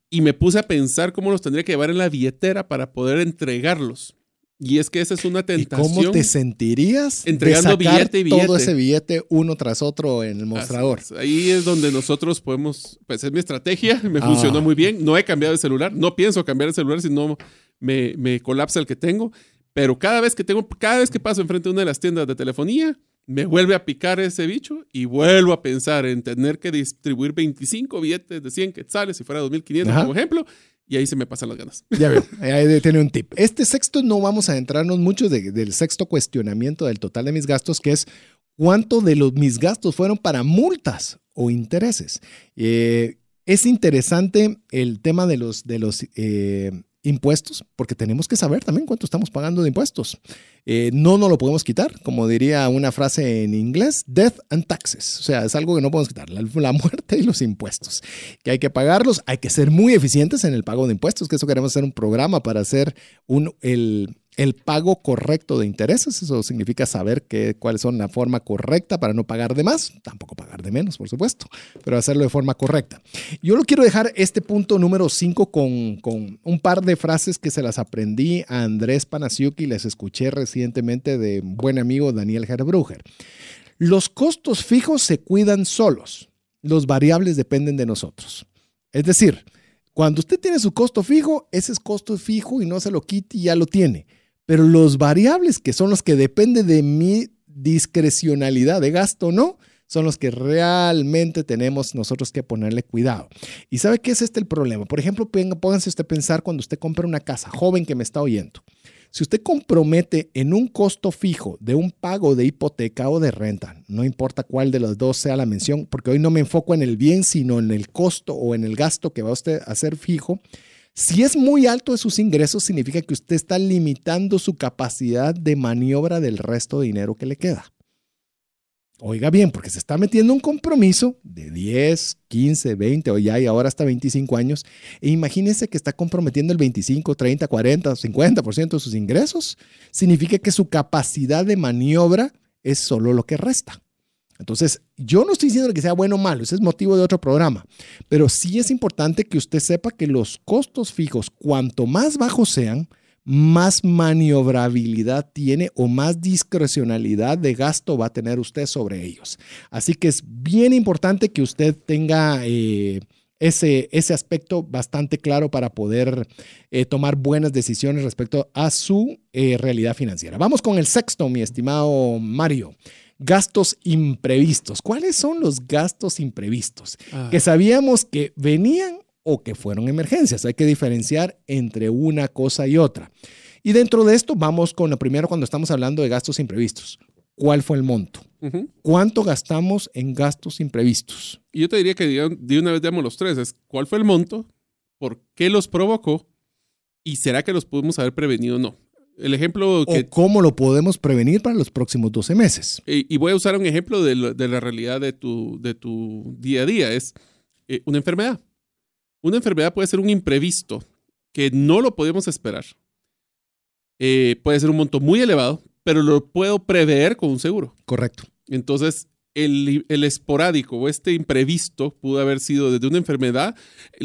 y me puse a pensar cómo los tendría que llevar en la billetera para poder entregarlos. Y es que esa es una ¿Y tentación. cómo te sentirías de Entregando sacar billete y billete. todo ese billete uno tras otro en el mostrador? es. Ahí es donde nosotros podemos, pues es mi estrategia, me Ah. funcionó muy bien. No he cambiado de celular, no pienso cambiar de celular si no me, me colapsa el que tengo. Pero cada vez que tengo, cada vez que paso enfrente de una de las tiendas de telefonía, me vuelve a picar ese bicho y vuelvo a pensar en tener que distribuir 25 billetes de 100 quetzales si fuera 2500 Ajá. como ejemplo. Y ahí se me pasan las ganas. Ya veo, ahí tiene un tip. Este sexto no vamos a entrarnos mucho de- del sexto cuestionamiento del total de mis gastos, que es cuánto de los mis gastos fueron para multas o intereses. Eh, es interesante el tema de los, de los eh, impuestos, porque tenemos que saber también cuánto estamos pagando de impuestos. Eh, no nos lo podemos quitar, como diría una frase en inglés, death and taxes. O sea, es algo que no podemos quitar, la, muerte y los impuestos, que hay que pagarlos, hay que ser muy eficientes en el pago de impuestos, que eso queremos hacer un programa para hacer un, el, el pago correcto de intereses. Eso significa saber que, cuáles son la forma correcta para no pagar de más, tampoco pagar de menos, por supuesto, pero hacerlo de forma correcta. Yo lo quiero dejar este punto número 5 con, con un par de frases que se las aprendí a Andrés Panasiuk y les escuché recientemente de un buen amigo Daniel Herbruger. Los costos fijos se cuidan solos, los variables dependen de nosotros. Es decir, cuando usted tiene su costo fijo, ese es costo fijo y no se lo quite y ya lo tiene. Pero los variables que son los que dependen de mi discrecionalidad de gasto, ¿no? Son los que realmente tenemos nosotros que ponerle cuidado. ¿Y sabe qué es este el problema? Por ejemplo, pónganse usted a pensar cuando usted compra una casa, joven que me está oyendo. Si usted compromete en un costo fijo de un pago de hipoteca o de renta, no importa cuál de los dos sea la mención, porque hoy no me enfoco en el bien, sino en el costo o en el gasto que va usted a hacer fijo, si es muy alto de sus ingresos, significa que usted está limitando su capacidad de maniobra del resto de dinero que le queda. Oiga bien, porque se está metiendo un compromiso de 10, 15, 20 o ya y ahora hasta 25 años. E imagínese que está comprometiendo el 25, 30, 40, 50% de sus ingresos. Significa que su capacidad de maniobra es solo lo que resta. Entonces, yo no estoy diciendo que sea bueno o malo, ese es motivo de otro programa, pero sí es importante que usted sepa que los costos fijos, cuanto más bajos sean, más maniobrabilidad tiene o más discrecionalidad de gasto va a tener usted sobre ellos. Así que es bien importante que usted tenga eh, ese, ese aspecto bastante claro para poder eh, tomar buenas decisiones respecto a su eh, realidad financiera. Vamos con el sexto, mi estimado Mario. Gastos imprevistos. ¿Cuáles son los gastos imprevistos? Ah. Que sabíamos que venían o que fueron emergencias. Hay que diferenciar entre una cosa y otra. Y dentro de esto vamos con lo primero cuando estamos hablando de gastos imprevistos. ¿Cuál fue el monto? ¿Cuánto gastamos en gastos imprevistos? Y yo te diría que de una vez demos los tres. Es, ¿Cuál fue el monto? ¿Por qué los provocó? ¿Y será que los pudimos haber prevenido o no? El ejemplo que... ¿O cómo lo podemos prevenir para los próximos 12 meses? Y y voy a usar un ejemplo de, lo- de la realidad de tu, de tu día a día. Es eh, una enfermedad. Una enfermedad puede ser un imprevisto que no lo podemos esperar. Eh, puede ser un monto muy elevado, pero lo puedo prever con un seguro. Correcto. Entonces, el, el esporádico o este imprevisto pudo haber sido desde una enfermedad.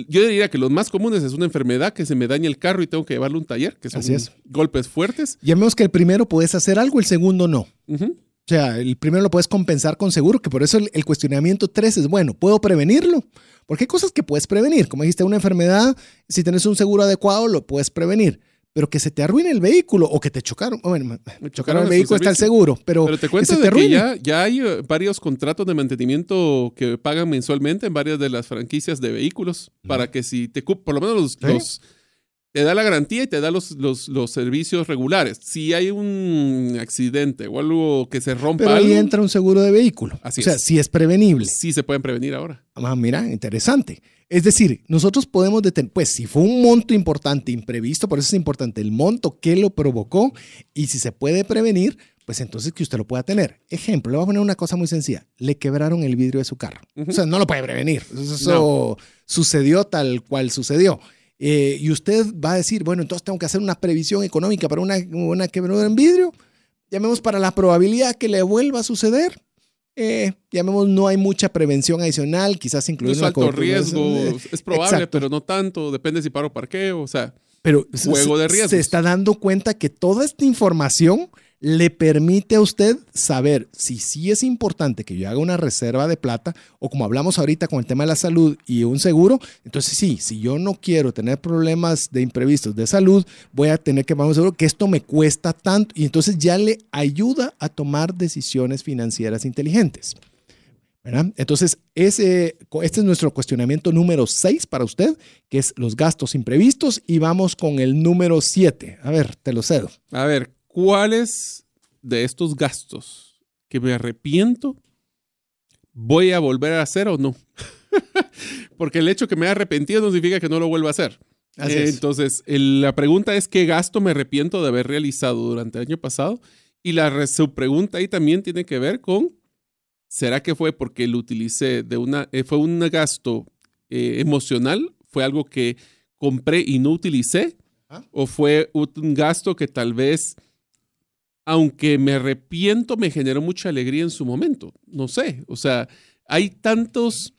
Yo diría que los más comunes es una enfermedad que se me daña el carro y tengo que llevarlo a un taller, que son Así es. golpes fuertes. Llamemos que el primero puedes hacer algo, el segundo no. O sea, el primero lo puedes compensar con seguro, que por eso el, el cuestionamiento 3 es, bueno, ¿puedo prevenirlo? Porque hay cosas que puedes prevenir. Como dijiste, una enfermedad, si tienes un seguro adecuado, lo puedes prevenir. Pero que se te arruine el vehículo o que te chocaron, bueno, me- me chocaron el vehículo está el seguro, pero, Pero te que cuento se te de que ya, ya hay eh, varios contratos de mantenimiento que pagan mensualmente en varias de las franquicias de vehículos para que si te por lo menos los, Sí. los- te da la garantía y te da los, los, los servicios regulares. Si hay un accidente o algo que se rompa Pero ahí algo, entra un seguro de vehículo. Así o sea, es. si es prevenible. sí se pueden prevenir ahora. Ah, mira, interesante. Es decir, nosotros podemos detener, pues si fue un monto importante, imprevisto, por eso es importante el monto que lo provocó y si se puede prevenir, pues entonces que usted lo pueda tener. Ejemplo, le voy a poner una cosa muy sencilla. Le quebraron el vidrio de su carro. O sea, no lo puede prevenir. Eso sucedió tal cual sucedió. Eh, y usted va a decir, bueno, entonces tengo que hacer una previsión económica para una, una quebradura en vidrio. Llamemos para la probabilidad que le vuelva a suceder. Eh, llamemos, no hay mucha prevención adicional, quizás No incluir es alto riesgo, es probable, Exacto. pero no tanto. Depende si paro o parqueo. O sea, Pero Juego de riesgos. se está dando cuenta que toda esta información le permite a usted saber si sí es importante que yo haga una reserva de plata o como hablamos ahorita con el tema de la salud y un seguro, entonces sí, si yo no quiero tener problemas de imprevistos de salud, voy a tener que pagar un seguro que esto me cuesta tanto y entonces ya le ayuda a tomar decisiones financieras inteligentes. Entonces, ese, este es nuestro cuestionamiento número 6 para usted, que es los gastos imprevistos, y vamos con el número 7. A ver, te lo cedo. a ver, ¿cuáles de estos gastos que me arrepiento voy a volver a hacer o no? Porque el hecho que me haya arrepentido no significa que no lo vuelva a hacer. Así Eh, es. Entonces, el- la pregunta es qué gasto me arrepiento de haber realizado durante el año pasado. Y la su pregunta ahí también tiene que ver con, ¿será que fue porque lo utilicé de una, eh, fue un gasto eh, emocional? ¿Fue algo que compré y no utilicé? ¿O fue un gasto que tal vez, aunque me arrepiento, me generó mucha alegría en su momento? No sé. O sea, hay tantos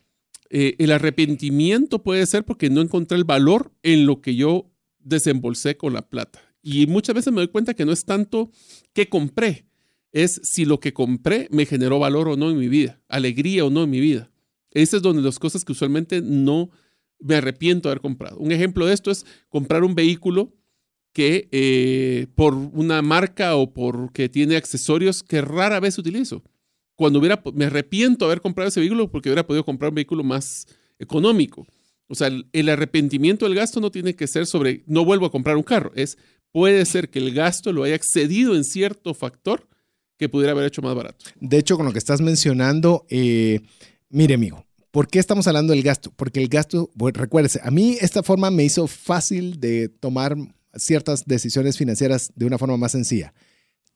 eh, el arrepentimiento puede ser porque no encontré el valor en lo que yo desembolsé con la plata. Y muchas veces me doy cuenta que no es tanto que compré, es si lo que compré me generó valor o no en mi vida, alegría o no en mi vida. Esa es donde las cosas que usualmente no me arrepiento de haber comprado. Un ejemplo de esto es comprar un vehículo que eh, por una marca o porque tiene accesorios que rara vez utilizo cuando hubiera, me arrepiento de haber comprado ese vehículo porque hubiera podido comprar un vehículo más económico. O sea, el, el arrepentimiento del gasto no tiene que ser sobre no vuelvo a comprar un carro, es puede ser que el gasto lo haya excedido en cierto factor que pudiera haber hecho más barato. De hecho, con lo que estás mencionando, eh, mire, amigo, ¿por qué estamos hablando del gasto? Porque el gasto, bueno, recuérdese, a mí esta forma me hizo fácil de tomar ciertas decisiones financieras de una forma más sencilla.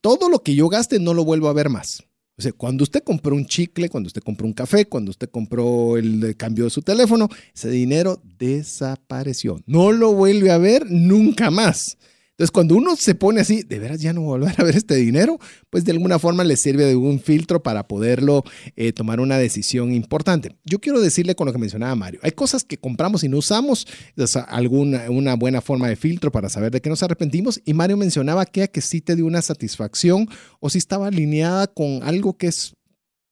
Todo lo que yo gaste no lo vuelvo a ver más. O sea, cuando usted compró un chicle, cuando usted compró un café, cuando usted compró el cambio de su teléfono, ese dinero desapareció. No lo vuelve a ver nunca más. Entonces, cuando uno se pone así, de veras ya no volver a ver este dinero, pues de alguna forma le sirve de un filtro para poderlo eh, tomar una decisión importante. Yo quiero decirle con lo que mencionaba Mario, hay cosas que compramos y no usamos, es alguna una buena forma de filtro para saber de qué nos arrepentimos. Y Mario mencionaba que, que sí te dio una satisfacción o si estaba alineada con algo que es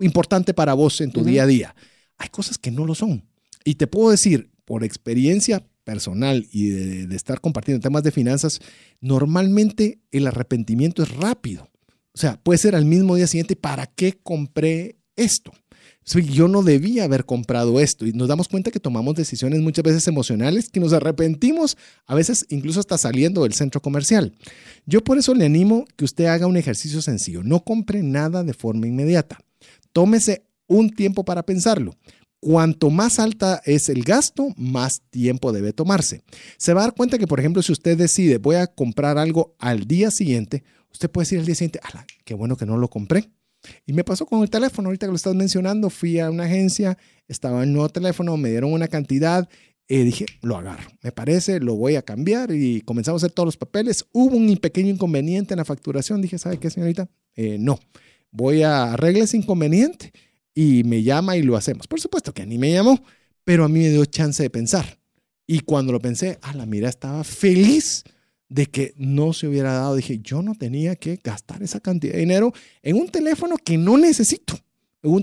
importante para vos en tu día a día. Hay cosas que no lo son. Y te puedo decir, por experiencia personal y de, estar compartiendo temas de finanzas, normalmente el arrepentimiento es rápido. O sea, puede ser al mismo día siguiente, ¿para qué compré esto? Yo no debía haber comprado esto y nos damos cuenta que tomamos decisiones muchas veces emocionales que nos arrepentimos, a veces incluso hasta saliendo del centro comercial. Yo por eso le animo que usted haga un ejercicio sencillo. No compre nada de forma inmediata. Tómese un tiempo para pensarlo. Cuanto más alta es el gasto, más tiempo debe tomarse. Se va a dar cuenta que, por ejemplo, si usted decide voy a comprar algo al día siguiente, usted puede decir al día siguiente, ¡Hala, qué bueno que no lo compré! Y me pasó con el teléfono, ahorita que lo estás mencionando, fui a una agencia, estaba en el nuevo teléfono, me dieron una cantidad, y dije, lo agarro, me parece, lo voy a cambiar y comenzamos a hacer todos los papeles. Hubo un pequeño inconveniente en la facturación, dije, ¿sabe qué, señorita? Eh, no, voy a arreglar ese inconveniente y me llama y lo hacemos. Por supuesto que ni me llamó, pero a mí me dio chance de pensar. Y cuando lo pensé, a la mira, estaba feliz de que no se hubiera dado. Dije, yo no tenía que gastar esa cantidad de dinero en un teléfono que no necesito.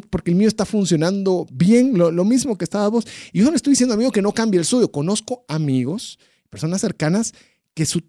Porque el mío está funcionando bien, lo, mismo que estaba vos. Y yo no le estoy diciendo, amigo, que no cambie el suyo. Conozco amigos, personas cercanas, que su,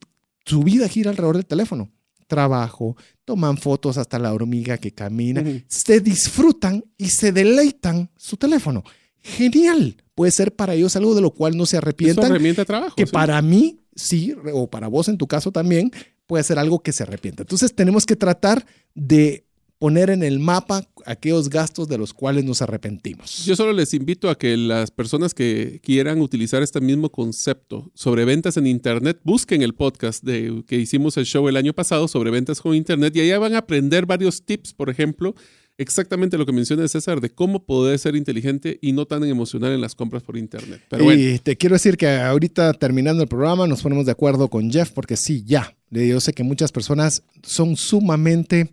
su vida gira alrededor del teléfono trabajo, toman fotos hasta la hormiga que camina, se disfrutan y se deleitan su teléfono. Genial. Puede ser para ellos algo de lo cual no se arrepientan. herramienta de trabajo. Que para mí, sí, o para vos en tu caso también, puede ser algo que se arrepienta. Entonces tenemos que tratar de poner en el mapa aquellos gastos de los cuales nos arrepentimos. Yo solo les invito a que las personas que quieran utilizar este mismo concepto sobre ventas en Internet busquen el podcast de, que hicimos el show el año pasado sobre ventas con Internet y allá van a aprender varios tips, por ejemplo, exactamente lo que menciona César, de cómo poder ser inteligente y no tan emocional en las compras por Internet. Pero y te quiero decir que ahorita terminando el programa nos ponemos de acuerdo con Jeff porque sí, ya, yo sé que muchas personas son sumamente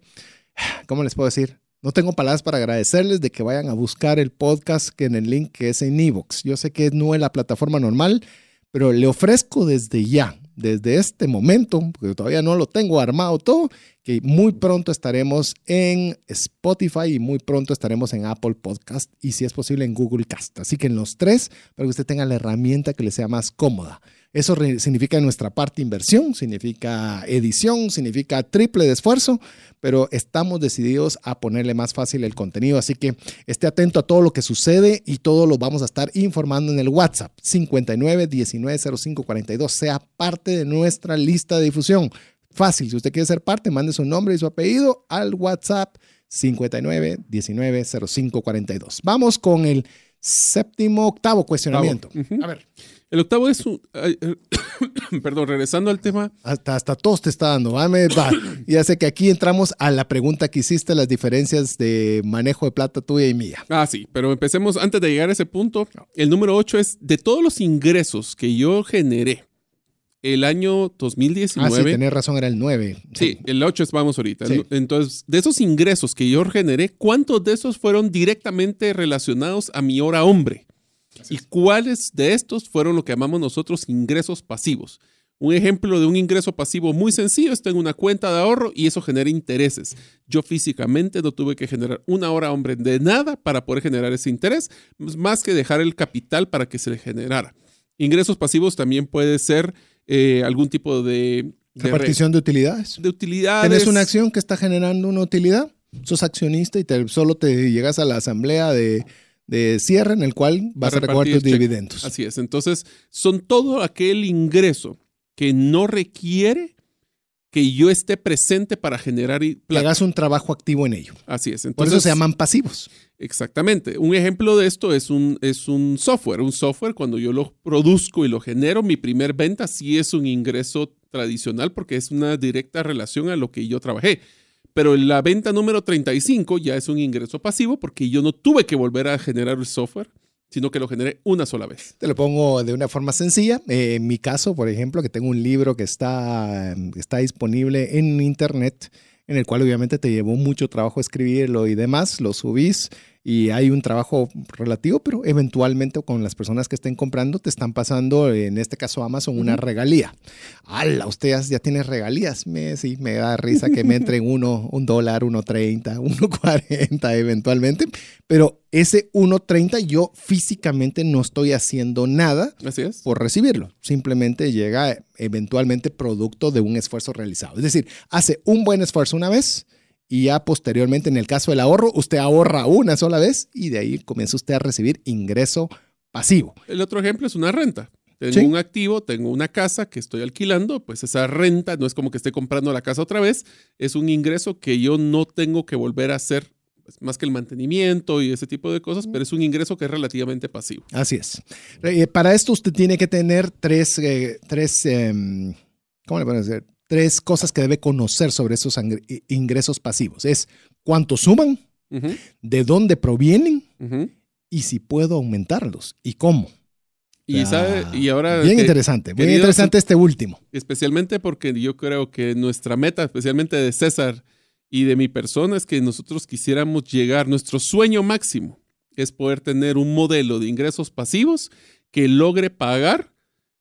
¿cómo les puedo decir? No tengo palabras para agradecerles de que vayan a buscar el podcast que en el link que es en Evox. Yo sé que no es la plataforma normal, pero le ofrezco desde ya, desde este momento, porque todavía no lo tengo armado todo, que muy pronto estaremos en Spotify y muy pronto estaremos en Apple Podcast y si es posible en Google Cast. Así que en los tres, para que usted tenga la herramienta que le sea más cómoda. Eso significa nuestra parte inversión, significa edición, significa triple de esfuerzo, pero estamos decididos a ponerle más fácil el contenido. Así que esté atento a todo lo que sucede y todo lo vamos a estar informando en el WhatsApp 59 19 05 42. Sea parte de nuestra lista de difusión. Fácil, si usted quiere ser parte, mande su nombre y su apellido al WhatsApp 59 19 05 42. Vamos con el séptimo, octavo cuestionamiento. A ver. El octavo es un. perdón, regresando al tema. Hasta, hasta todos te está dando. Ya sé que aquí entramos a la pregunta que hiciste, las diferencias de manejo de plata tuya y mía. Ah, sí, pero empecemos antes de llegar a ese punto. El número ocho es de todos los ingresos que yo generé el año 2019. Ah, sí, tenés razón, era el 9. Sí, el 8 es vamos ahorita. Entonces, de esos ingresos que yo generé, ¿cuántos de esos fueron directamente relacionados a mi hora hombre? ¿Y cuáles de estos fueron lo que llamamos nosotros ingresos pasivos? Un ejemplo de un ingreso pasivo muy sencillo es tengo una cuenta de ahorro y eso genera intereses. Yo físicamente no tuve que generar una hora hombre de nada para poder generar ese interés, más que dejar el capital para que se le generara. Ingresos pasivos también puede ser eh, algún tipo de... Repartición de utilidades. De utilidades. Tienes una acción que está generando una utilidad, sos accionista y te, solo te llegas a la asamblea de de cierre en el cual vas a, recoger tus dividendos. Así es. Entonces, son todo aquel ingreso que no requiere que yo esté presente para generar y Que hagas un trabajo activo en ello. Así es. Por eso se llaman pasivos. Exactamente. Un ejemplo de esto es un, es un software. Un software, cuando yo lo produzco y lo genero, mi primer venta sí es un ingreso tradicional porque es una directa relación a lo que yo trabajé Pero la venta número 35 ya es un ingreso pasivo porque yo no tuve que volver a generar el software, sino que lo generé una sola vez. Te lo pongo de una forma sencilla. Eh, en mi caso, por ejemplo, que tengo un libro que está, está disponible en internet, en el cual obviamente te llevó mucho trabajo escribirlo y demás, lo subís y hay un trabajo relativo, pero eventualmente con las personas que estén comprando te están pasando, en este caso Amazon, una regalía. ¡Hala! Usted ya, tiene regalías. Me, sí, me da risa que me entren uno, un dólar, uno treinta, uno cuarenta eventualmente, pero ese 1.30 yo físicamente no estoy haciendo nada por recibirlo. Simplemente llega eventualmente producto de un esfuerzo realizado. Es decir, hace un buen esfuerzo una vez y ya posteriormente, en el caso del ahorro, usted ahorra una sola vez y de ahí comienza usted a recibir ingreso pasivo. El otro ejemplo es una renta. Tengo un activo, tengo una casa que estoy alquilando, pues esa renta no es como que esté comprando la casa otra vez, es un ingreso que yo no tengo que volver a hacer pues, más que el mantenimiento y ese tipo de cosas, pero es un ingreso que es relativamente pasivo. Así es. Eh, para esto usted tiene que tener tres, eh, tres em, ¿cómo le pueden decir? Tres cosas que debe conocer sobre esos ingresos pasivos. Es cuánto suman, de dónde provienen y si puedo aumentarlos y cómo. Y, y ahora... Bien interesante, muy interesante este último. Especialmente porque yo creo que nuestra meta, especialmente de César y de mi persona, es que nosotros quisiéramos llegar, nuestro sueño máximo es poder tener un modelo de ingresos pasivos que logre pagar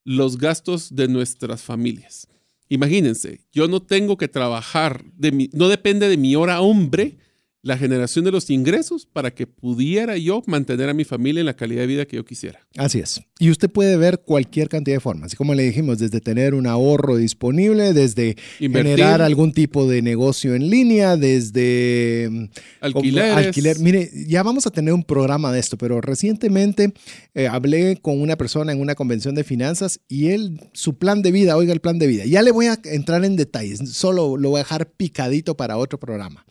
los gastos de nuestras familias. Imagínense, yo no tengo que trabajar, de mi, no depende de mi hora hombre la generación de los ingresos para que pudiera yo mantener a mi familia en la calidad de vida que yo quisiera. Así es. Y usted puede ver cualquier cantidad de formas. Como le dijimos, desde tener un ahorro disponible, desde generar algún tipo de negocio en línea, desde mm, alquiler. Mire, ya vamos a tener un programa de esto, pero recientemente eh, hablé con una persona en una convención de finanzas y él, su plan de vida, oiga el plan de vida. Ya le voy a entrar en detalles, solo lo voy a dejar picadito para otro programa.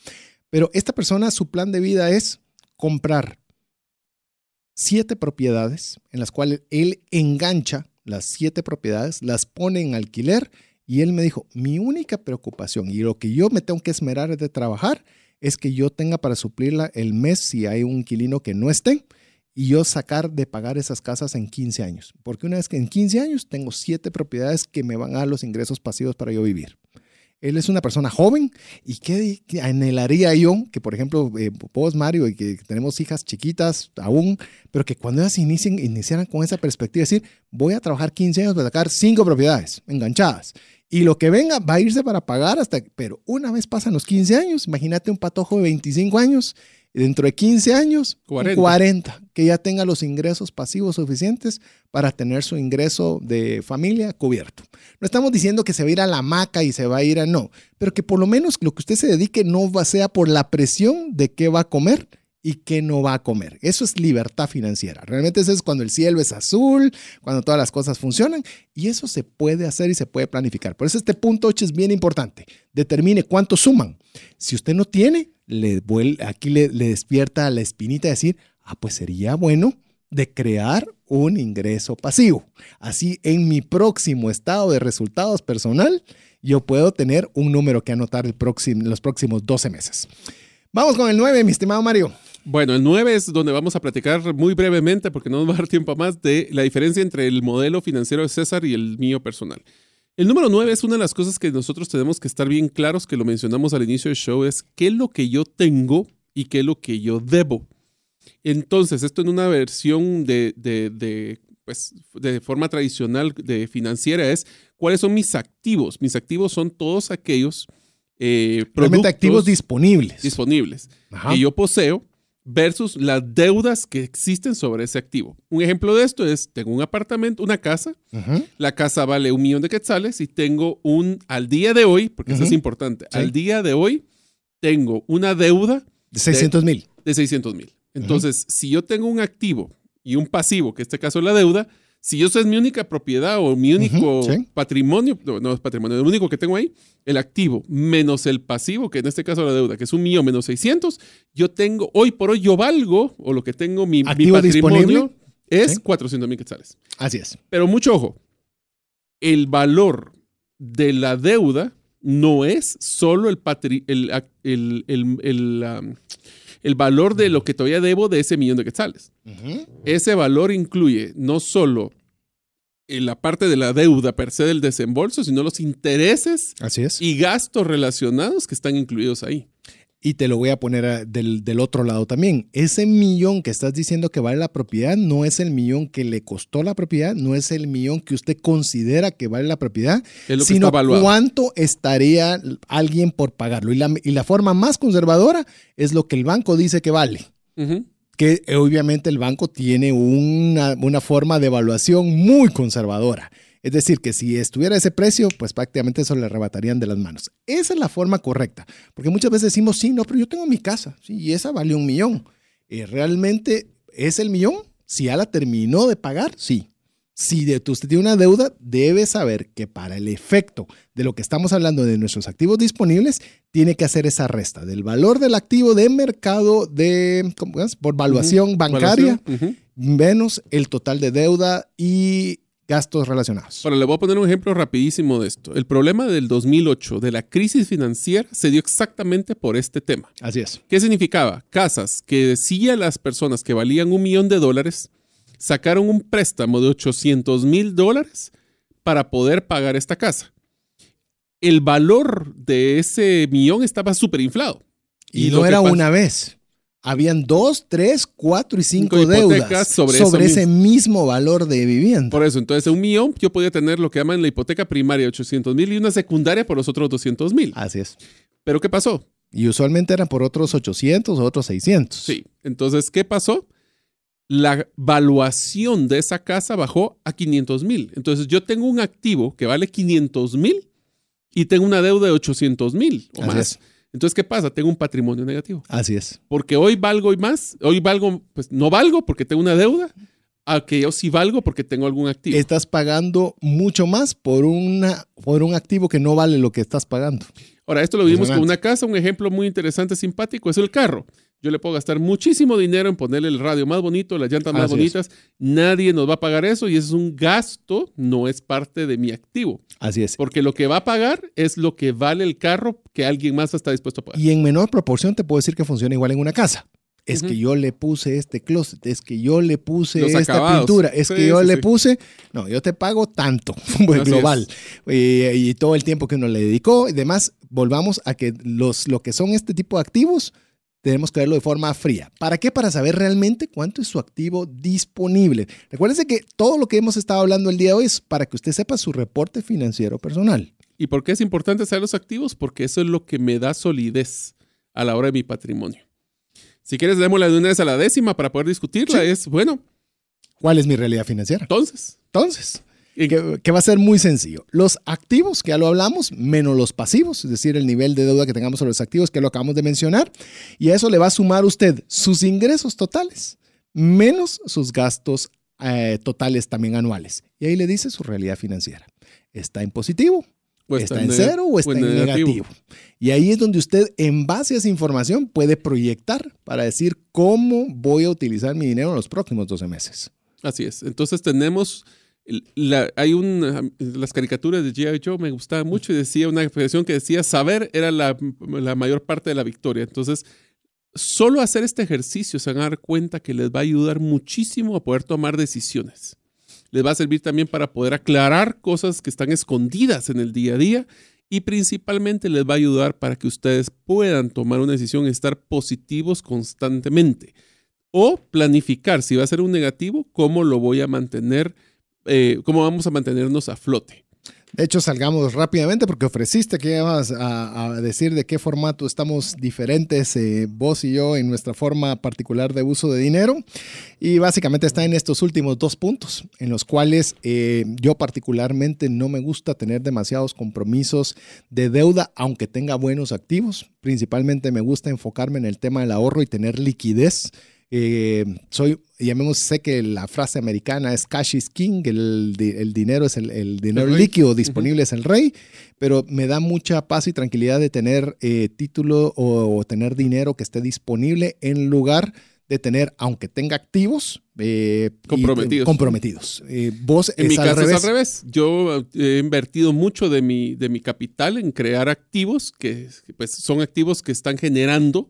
Pero esta persona, su plan de vida es comprar siete propiedades en las cuales él engancha las siete propiedades, las pone en alquiler y él me dijo, mi única preocupación y lo que yo me tengo que esmerar de trabajar es que yo tenga para suplirla el mes si hay un inquilino que no esté y yo sacar de pagar esas casas en 15 años. Porque una vez que en 15 años tengo siete propiedades que me van a dar los ingresos pasivos para yo vivir. Él es una persona joven y qué, anhelaría yo que, por ejemplo, eh, vos, Mario, y que tenemos hijas chiquitas aún, pero que cuando ellas inicien, iniciaran con esa perspectiva, decir, voy a trabajar 15 años para sacar cinco propiedades enganchadas. Y lo que venga va a irse para pagar hasta, pero una vez pasan los 15 años, imagínate un patojo de 25 años dentro de 15 años, 40. Que ya tenga los ingresos pasivos suficientes para tener su ingreso de familia cubierto. No estamos diciendo que se va a la maca y se va a ir a no, pero que por lo menos lo que usted se dedique no sea por la presión de qué va a comer y qué no va a comer. Eso es libertad financiera. Realmente eso es cuando el cielo es azul, cuando todas las cosas funcionan y eso se puede hacer y se puede planificar. Por eso este punto 8 es bien importante. Determine cuánto suman. Si usted no tiene, le aquí le, despierta la espinita de decir, ah, pues sería bueno de crear un ingreso pasivo. Así en mi próximo estado de resultados personal, yo puedo tener un número que anotar el próximo, los próximos 12 meses. Vamos con el 9, mi estimado Mario. Bueno, el 9 es donde vamos a platicar muy brevemente, porque no nos va a dar tiempo más, de la diferencia entre el modelo financiero de César y el mío personal. El número 9 es una de las cosas que nosotros tenemos que estar bien claros, que lo mencionamos al inicio del show, es qué es lo que yo tengo y qué es lo que yo debo. Entonces, esto en una versión de, de, pues, de forma tradicional de financiera es cuáles son mis activos. Mis activos son todos aquellos eh, productos activos disponibles. Disponibles que yo poseo versus las deudas que existen sobre ese activo. Un ejemplo de esto es, tengo un apartamento, una casa, la casa vale un millón de quetzales y tengo un, al día de hoy, porque eso es importante, al día de hoy tengo una deuda de 600 mil. De, 600 mil. Entonces, si yo tengo un activo y un pasivo, que en este caso es la deuda, si yo soy mi única propiedad o mi único patrimonio, no, es patrimonio, lo único que tengo ahí, el activo menos el pasivo, que en este caso la deuda, que es un millón menos 600, yo tengo, hoy por hoy yo valgo, o lo que tengo, mi, mi patrimonio es 400 mil quetzales. Así es. Pero mucho ojo, el valor de la deuda no es solo el, patri- el, el, el- el, um, el valor de lo que todavía debo de ese millón de quetzales. Ese valor incluye no solo en la parte de la deuda per se del desembolso, sino los intereses Así es. y gastos relacionados que están incluidos ahí. Y te lo voy a poner a- del, del otro lado también. Ese millón que estás diciendo que vale la propiedad no es el millón que le costó la propiedad, no es el millón que usted considera que vale la propiedad, Es lo que sino está evaluado. cuánto estaría alguien por pagarlo. Y la, y la forma más conservadora es lo que el banco dice que vale. Que eh, obviamente el banco tiene una, una forma de evaluación muy conservadora. Es decir, que si estuviera ese precio, pues prácticamente eso le arrebatarían de las manos. Esa es la forma correcta. Porque muchas veces decimos, sí, no, pero yo tengo mi casa, sí, y esa vale un millón. Eh, ¿Realmente es el millón? Si ya la terminó de pagar, sí. Si de, usted tiene una deuda, debe saber que para el efecto de lo que estamos hablando de nuestros activos disponibles, tiene que hacer esa resta del valor del activo de mercado de, ¿cómo es? Por valuación bancaria menos el total de deuda y gastos relacionados. Ahora le voy a poner un ejemplo rapidísimo de esto. El problema del 2008, de la crisis financiera, se dio exactamente por este tema. Así es. ¿Qué significaba? Casas que decía las personas que valían un millón de dólares, sacaron un préstamo de 800 mil dólares para poder pagar esta casa. El valor de ese millón estaba súper inflado. Y, lo no era una vez. Habían dos, tres, cuatro y cinco, Cinco deudas hipotecas sobre, sobre ese mismo valor de vivienda. Por eso, entonces, un millón yo podía tener lo que llaman la hipoteca primaria de 800 mil y una secundaria por los otros 200 mil. Así es. Pero ¿qué pasó? Y usualmente eran por otros 800 o otros 600. Sí. Entonces, ¿qué pasó? La valuación de esa casa bajó a 500 mil. Entonces, yo tengo un activo que vale 500 mil y tengo una deuda de 800 mil o Así más. es. Entonces, ¿qué pasa? Tengo un patrimonio negativo. Así es. Porque hoy valgo y más. Hoy valgo, pues no valgo porque tengo una deuda. A que yo sí valgo porque tengo algún activo. Estás pagando mucho más por, una, por un activo que no vale lo que estás pagando. Ahora, esto lo vimos con una casa, un ejemplo muy interesante, simpático, es el carro. Yo le puedo gastar muchísimo dinero en ponerle el radio más bonito, las llantas más Así es. bonitas. Nadie nos va a pagar eso y eso es un gasto, no es parte de mi activo. Así es. Porque lo que va a pagar es lo que vale el carro que alguien más está dispuesto a pagar. Y en menor proporción te puedo decir que funciona igual en una casa. Es que yo le puse este closet, es que yo le puse Los esta acabados. pintura, es Sí, que yo sí, le sí. puse, no, yo te pago tanto, pues, global. Y, y todo el tiempo que uno le dedicó y demás, volvamos a que los, lo que son este tipo de activos, tenemos que verlo de forma fría. ¿Para qué? Para saber realmente cuánto es su activo disponible. Recuérdense que todo lo que hemos estado hablando el día de hoy es para que usted sepa su reporte financiero personal. ¿Y por qué es importante saber los activos? Porque eso es lo que me da solidez a la hora de mi patrimonio. Si quieres, démosle de una vez a la décima para poder discutirla. Sí. Es, bueno, ¿Cuál es mi realidad financiera? entonces, Entonces, ¿en- que, que va a ser muy sencillo. Los activos, que ya lo hablamos, menos los pasivos, es decir, el nivel de deuda que tengamos sobre los activos, que lo acabamos de mencionar, y a eso le va a sumar usted sus ingresos totales, menos sus gastos eh, totales también anuales. Y ahí le dice su realidad financiera. ¿Está en positivo? o ¿Está en cero o está o en negativo? Y ahí es donde usted, en base a esa información, puede proyectar para decir cómo voy a utilizar mi dinero en los próximos 12 meses. Así es. Entonces tenemos, hay un, las caricaturas de G.I. Joe me gustaban mucho y decía una expresión que decía, saber era la, la mayor parte de la victoria. Entonces, solo hacer este ejercicio se van a dar cuenta que les va a ayudar muchísimo a poder tomar decisiones. Les va a servir también para poder aclarar cosas que están escondidas en el día a día y principalmente les va a ayudar para que ustedes puedan tomar una decisión y estar positivos constantemente o planificar si va a ser un negativo, cómo lo voy a mantener, eh, cómo vamos a mantenernos a flote. De hecho, salgamos rápidamente porque ofreciste que ibas a, a decir de qué formato estamos diferentes, eh, vos y yo, en nuestra forma particular de uso de dinero. Y básicamente está en estos últimos dos puntos, en los cuales eh, yo particularmente no me gusta tener demasiados compromisos de deuda, aunque tenga buenos activos. Principalmente me gusta enfocarme en el tema del ahorro y tener liquidez. Eh, soy, llamemos, sé que la frase americana es cash is king, el, el dinero es el, el dinero El líquido disponible es el rey, pero me da mucha paz y tranquilidad de tener eh, título o, o tener dinero que esté disponible en lugar de tener, aunque tenga activos, eh, comprometidos. comprometidos. Eh, vos en mi caso es al revés. Yo he invertido mucho de mi, de mi capital en crear activos que pues, son activos que están generando,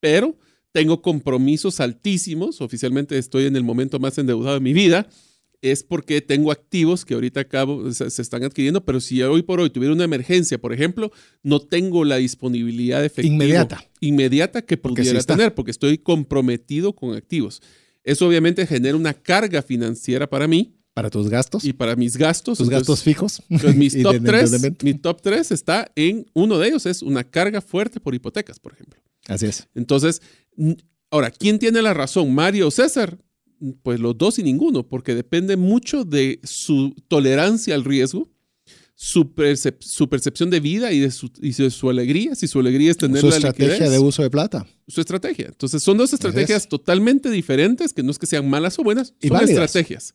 pero tengo compromisos altísimos. Oficialmente estoy en el momento más endeudado de mi vida es porque tengo activos que ahorita acabo, se, están adquiriendo, pero si hoy por hoy tuviera una emergencia, por ejemplo, no tengo la disponibilidad de efectivo inmediata, inmediata que pudiera tener, porque estoy comprometido con activos. Eso obviamente genera una carga financiera para mí. Para tus gastos. Y para mis gastos. Tus gastos fijos. mis top tres, mi top 3 está en, uno de ellos es una carga fuerte por hipotecas, por ejemplo. Así es. Entonces, ahora, ¿quién tiene la razón? ¿Mario o César? pues los dos y ninguno, porque depende mucho de su tolerancia al riesgo, su, percepción de vida y de, su, alegría, si su alegría es tener su estrategia de uso de plata. Su estrategia. Entonces son dos estrategias totalmente diferentes, que no es que sean malas o buenas, son estrategias.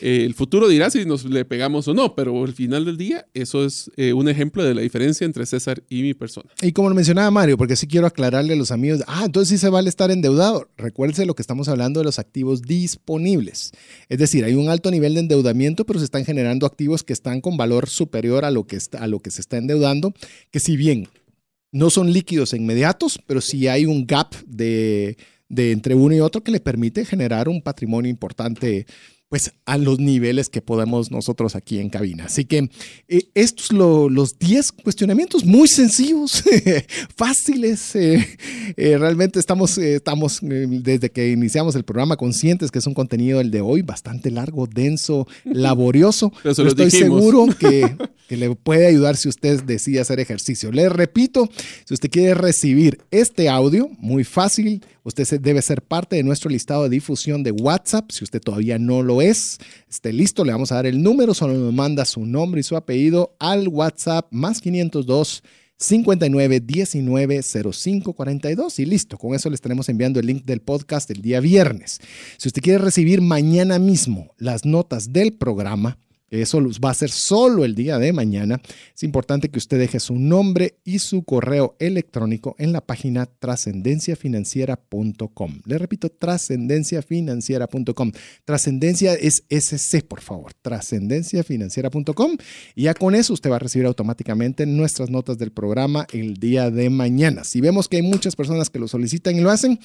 Eh, el futuro dirá si nos le pegamos o no, pero al final del día, eso es eh, un ejemplo de la diferencia entre César y mi persona. Y como lo mencionaba Mario, porque sí quiero aclararle a los amigos, ah, entonces sí se vale estar endeudado. Recuérdese lo que estamos hablando de los activos disponibles. Es decir, hay un alto nivel de endeudamiento, pero se están generando activos que están con valor superior a lo que, está, a lo que se está endeudando, que si bien no son líquidos inmediatos, pero sí hay un gap de, de entre uno y otro que le permite generar un patrimonio importante pues a los niveles que podemos nosotros aquí en cabina. Así que eh, estos son los 10 cuestionamientos muy sencillos, fáciles. Eh, eh, realmente estamos, estamos desde que iniciamos el programa conscientes que es un contenido el de hoy bastante largo, denso, laborioso. Pero, estoy seguro que, que le puede ayudar si usted decide hacer ejercicio. Le repito, si usted quiere recibir este audio, muy fácil, usted debe ser parte de nuestro listado de difusión de WhatsApp. Si usted todavía no lo es, esté listo, le vamos a dar el número, solo nos manda su nombre y su apellido al WhatsApp más 502 59 19 05 42 y listo. Con eso le estaremos enviando el link del podcast el día viernes. Si usted quiere recibir mañana mismo las notas del programa, eso va a ser solo el día de mañana. Es importante que usted deje su nombre y su correo electrónico en la página trascendenciafinanciera.com. Le repito, trascendenciafinanciera.com. Trascendencia es SC, por favor. Trascendenciafinanciera.com. Y ya con eso usted va a recibir automáticamente nuestras notas del programa el día de mañana. Si vemos que hay muchas personas que lo solicitan y lo hacen,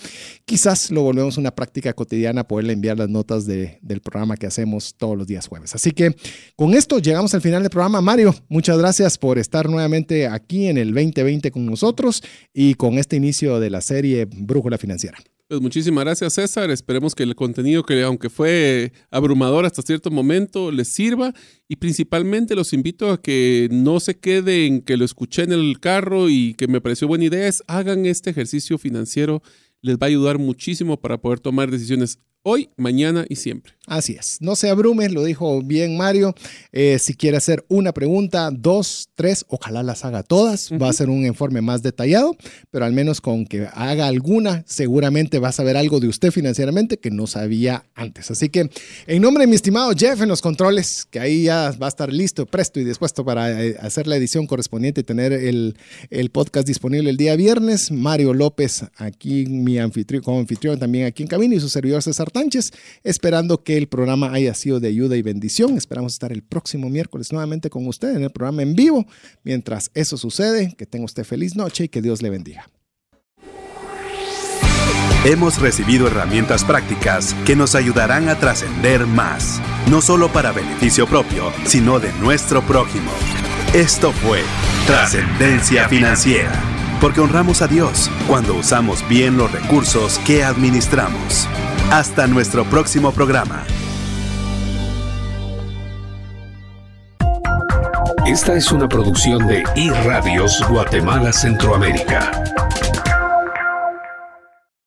quizás lo volvemos una práctica cotidiana poderle enviar las notas del programa que hacemos todos los días jueves. Así que con esto llegamos al final del programa. Mario, muchas gracias por estar nuevamente aquí en el 2020 con nosotros y con este inicio de la serie Brújula Financiera. Pues muchísimas gracias César, esperemos que el contenido que aunque fue abrumador hasta cierto momento les sirva y principalmente los invito a que no se queden, que lo escuché en el carro y que me pareció buena idea, hagan este ejercicio financiero, les va a ayudar muchísimo para poder tomar decisiones hoy, mañana y siempre. Así es. No se abrume, lo dijo bien Mario. Eh, si quiere hacer una pregunta, dos, tres, ojalá las haga todas. Va a ser un informe más detallado, pero al menos con que haga alguna, seguramente va a saber algo de usted financieramente que no sabía antes. Así que, en nombre de mi estimado Jeff en los controles, que ahí ya va a estar listo, presto y dispuesto para eh, hacer la edición correspondiente y tener el, el podcast disponible el día viernes. Mario López, aquí mi anfitrión, como anfitrión también aquí en cabina y su servidor César Tánchez, esperando que el programa haya sido de ayuda y bendición. Esperamos estar el próximo miércoles nuevamente con usted en el programa en vivo. Mientras eso sucede, que tenga usted feliz noche y que Dios le bendiga. Hemos recibido herramientas prácticas que nos ayudarán a trascender más, no solo para beneficio propio, sino de nuestro prójimo. Esto fue Trascendencia Financiera, porque honramos a Dios cuando usamos bien los recursos que administramos. Hasta nuestro próximo programa. Esta es una producción de iRadios Guatemala Centroamérica.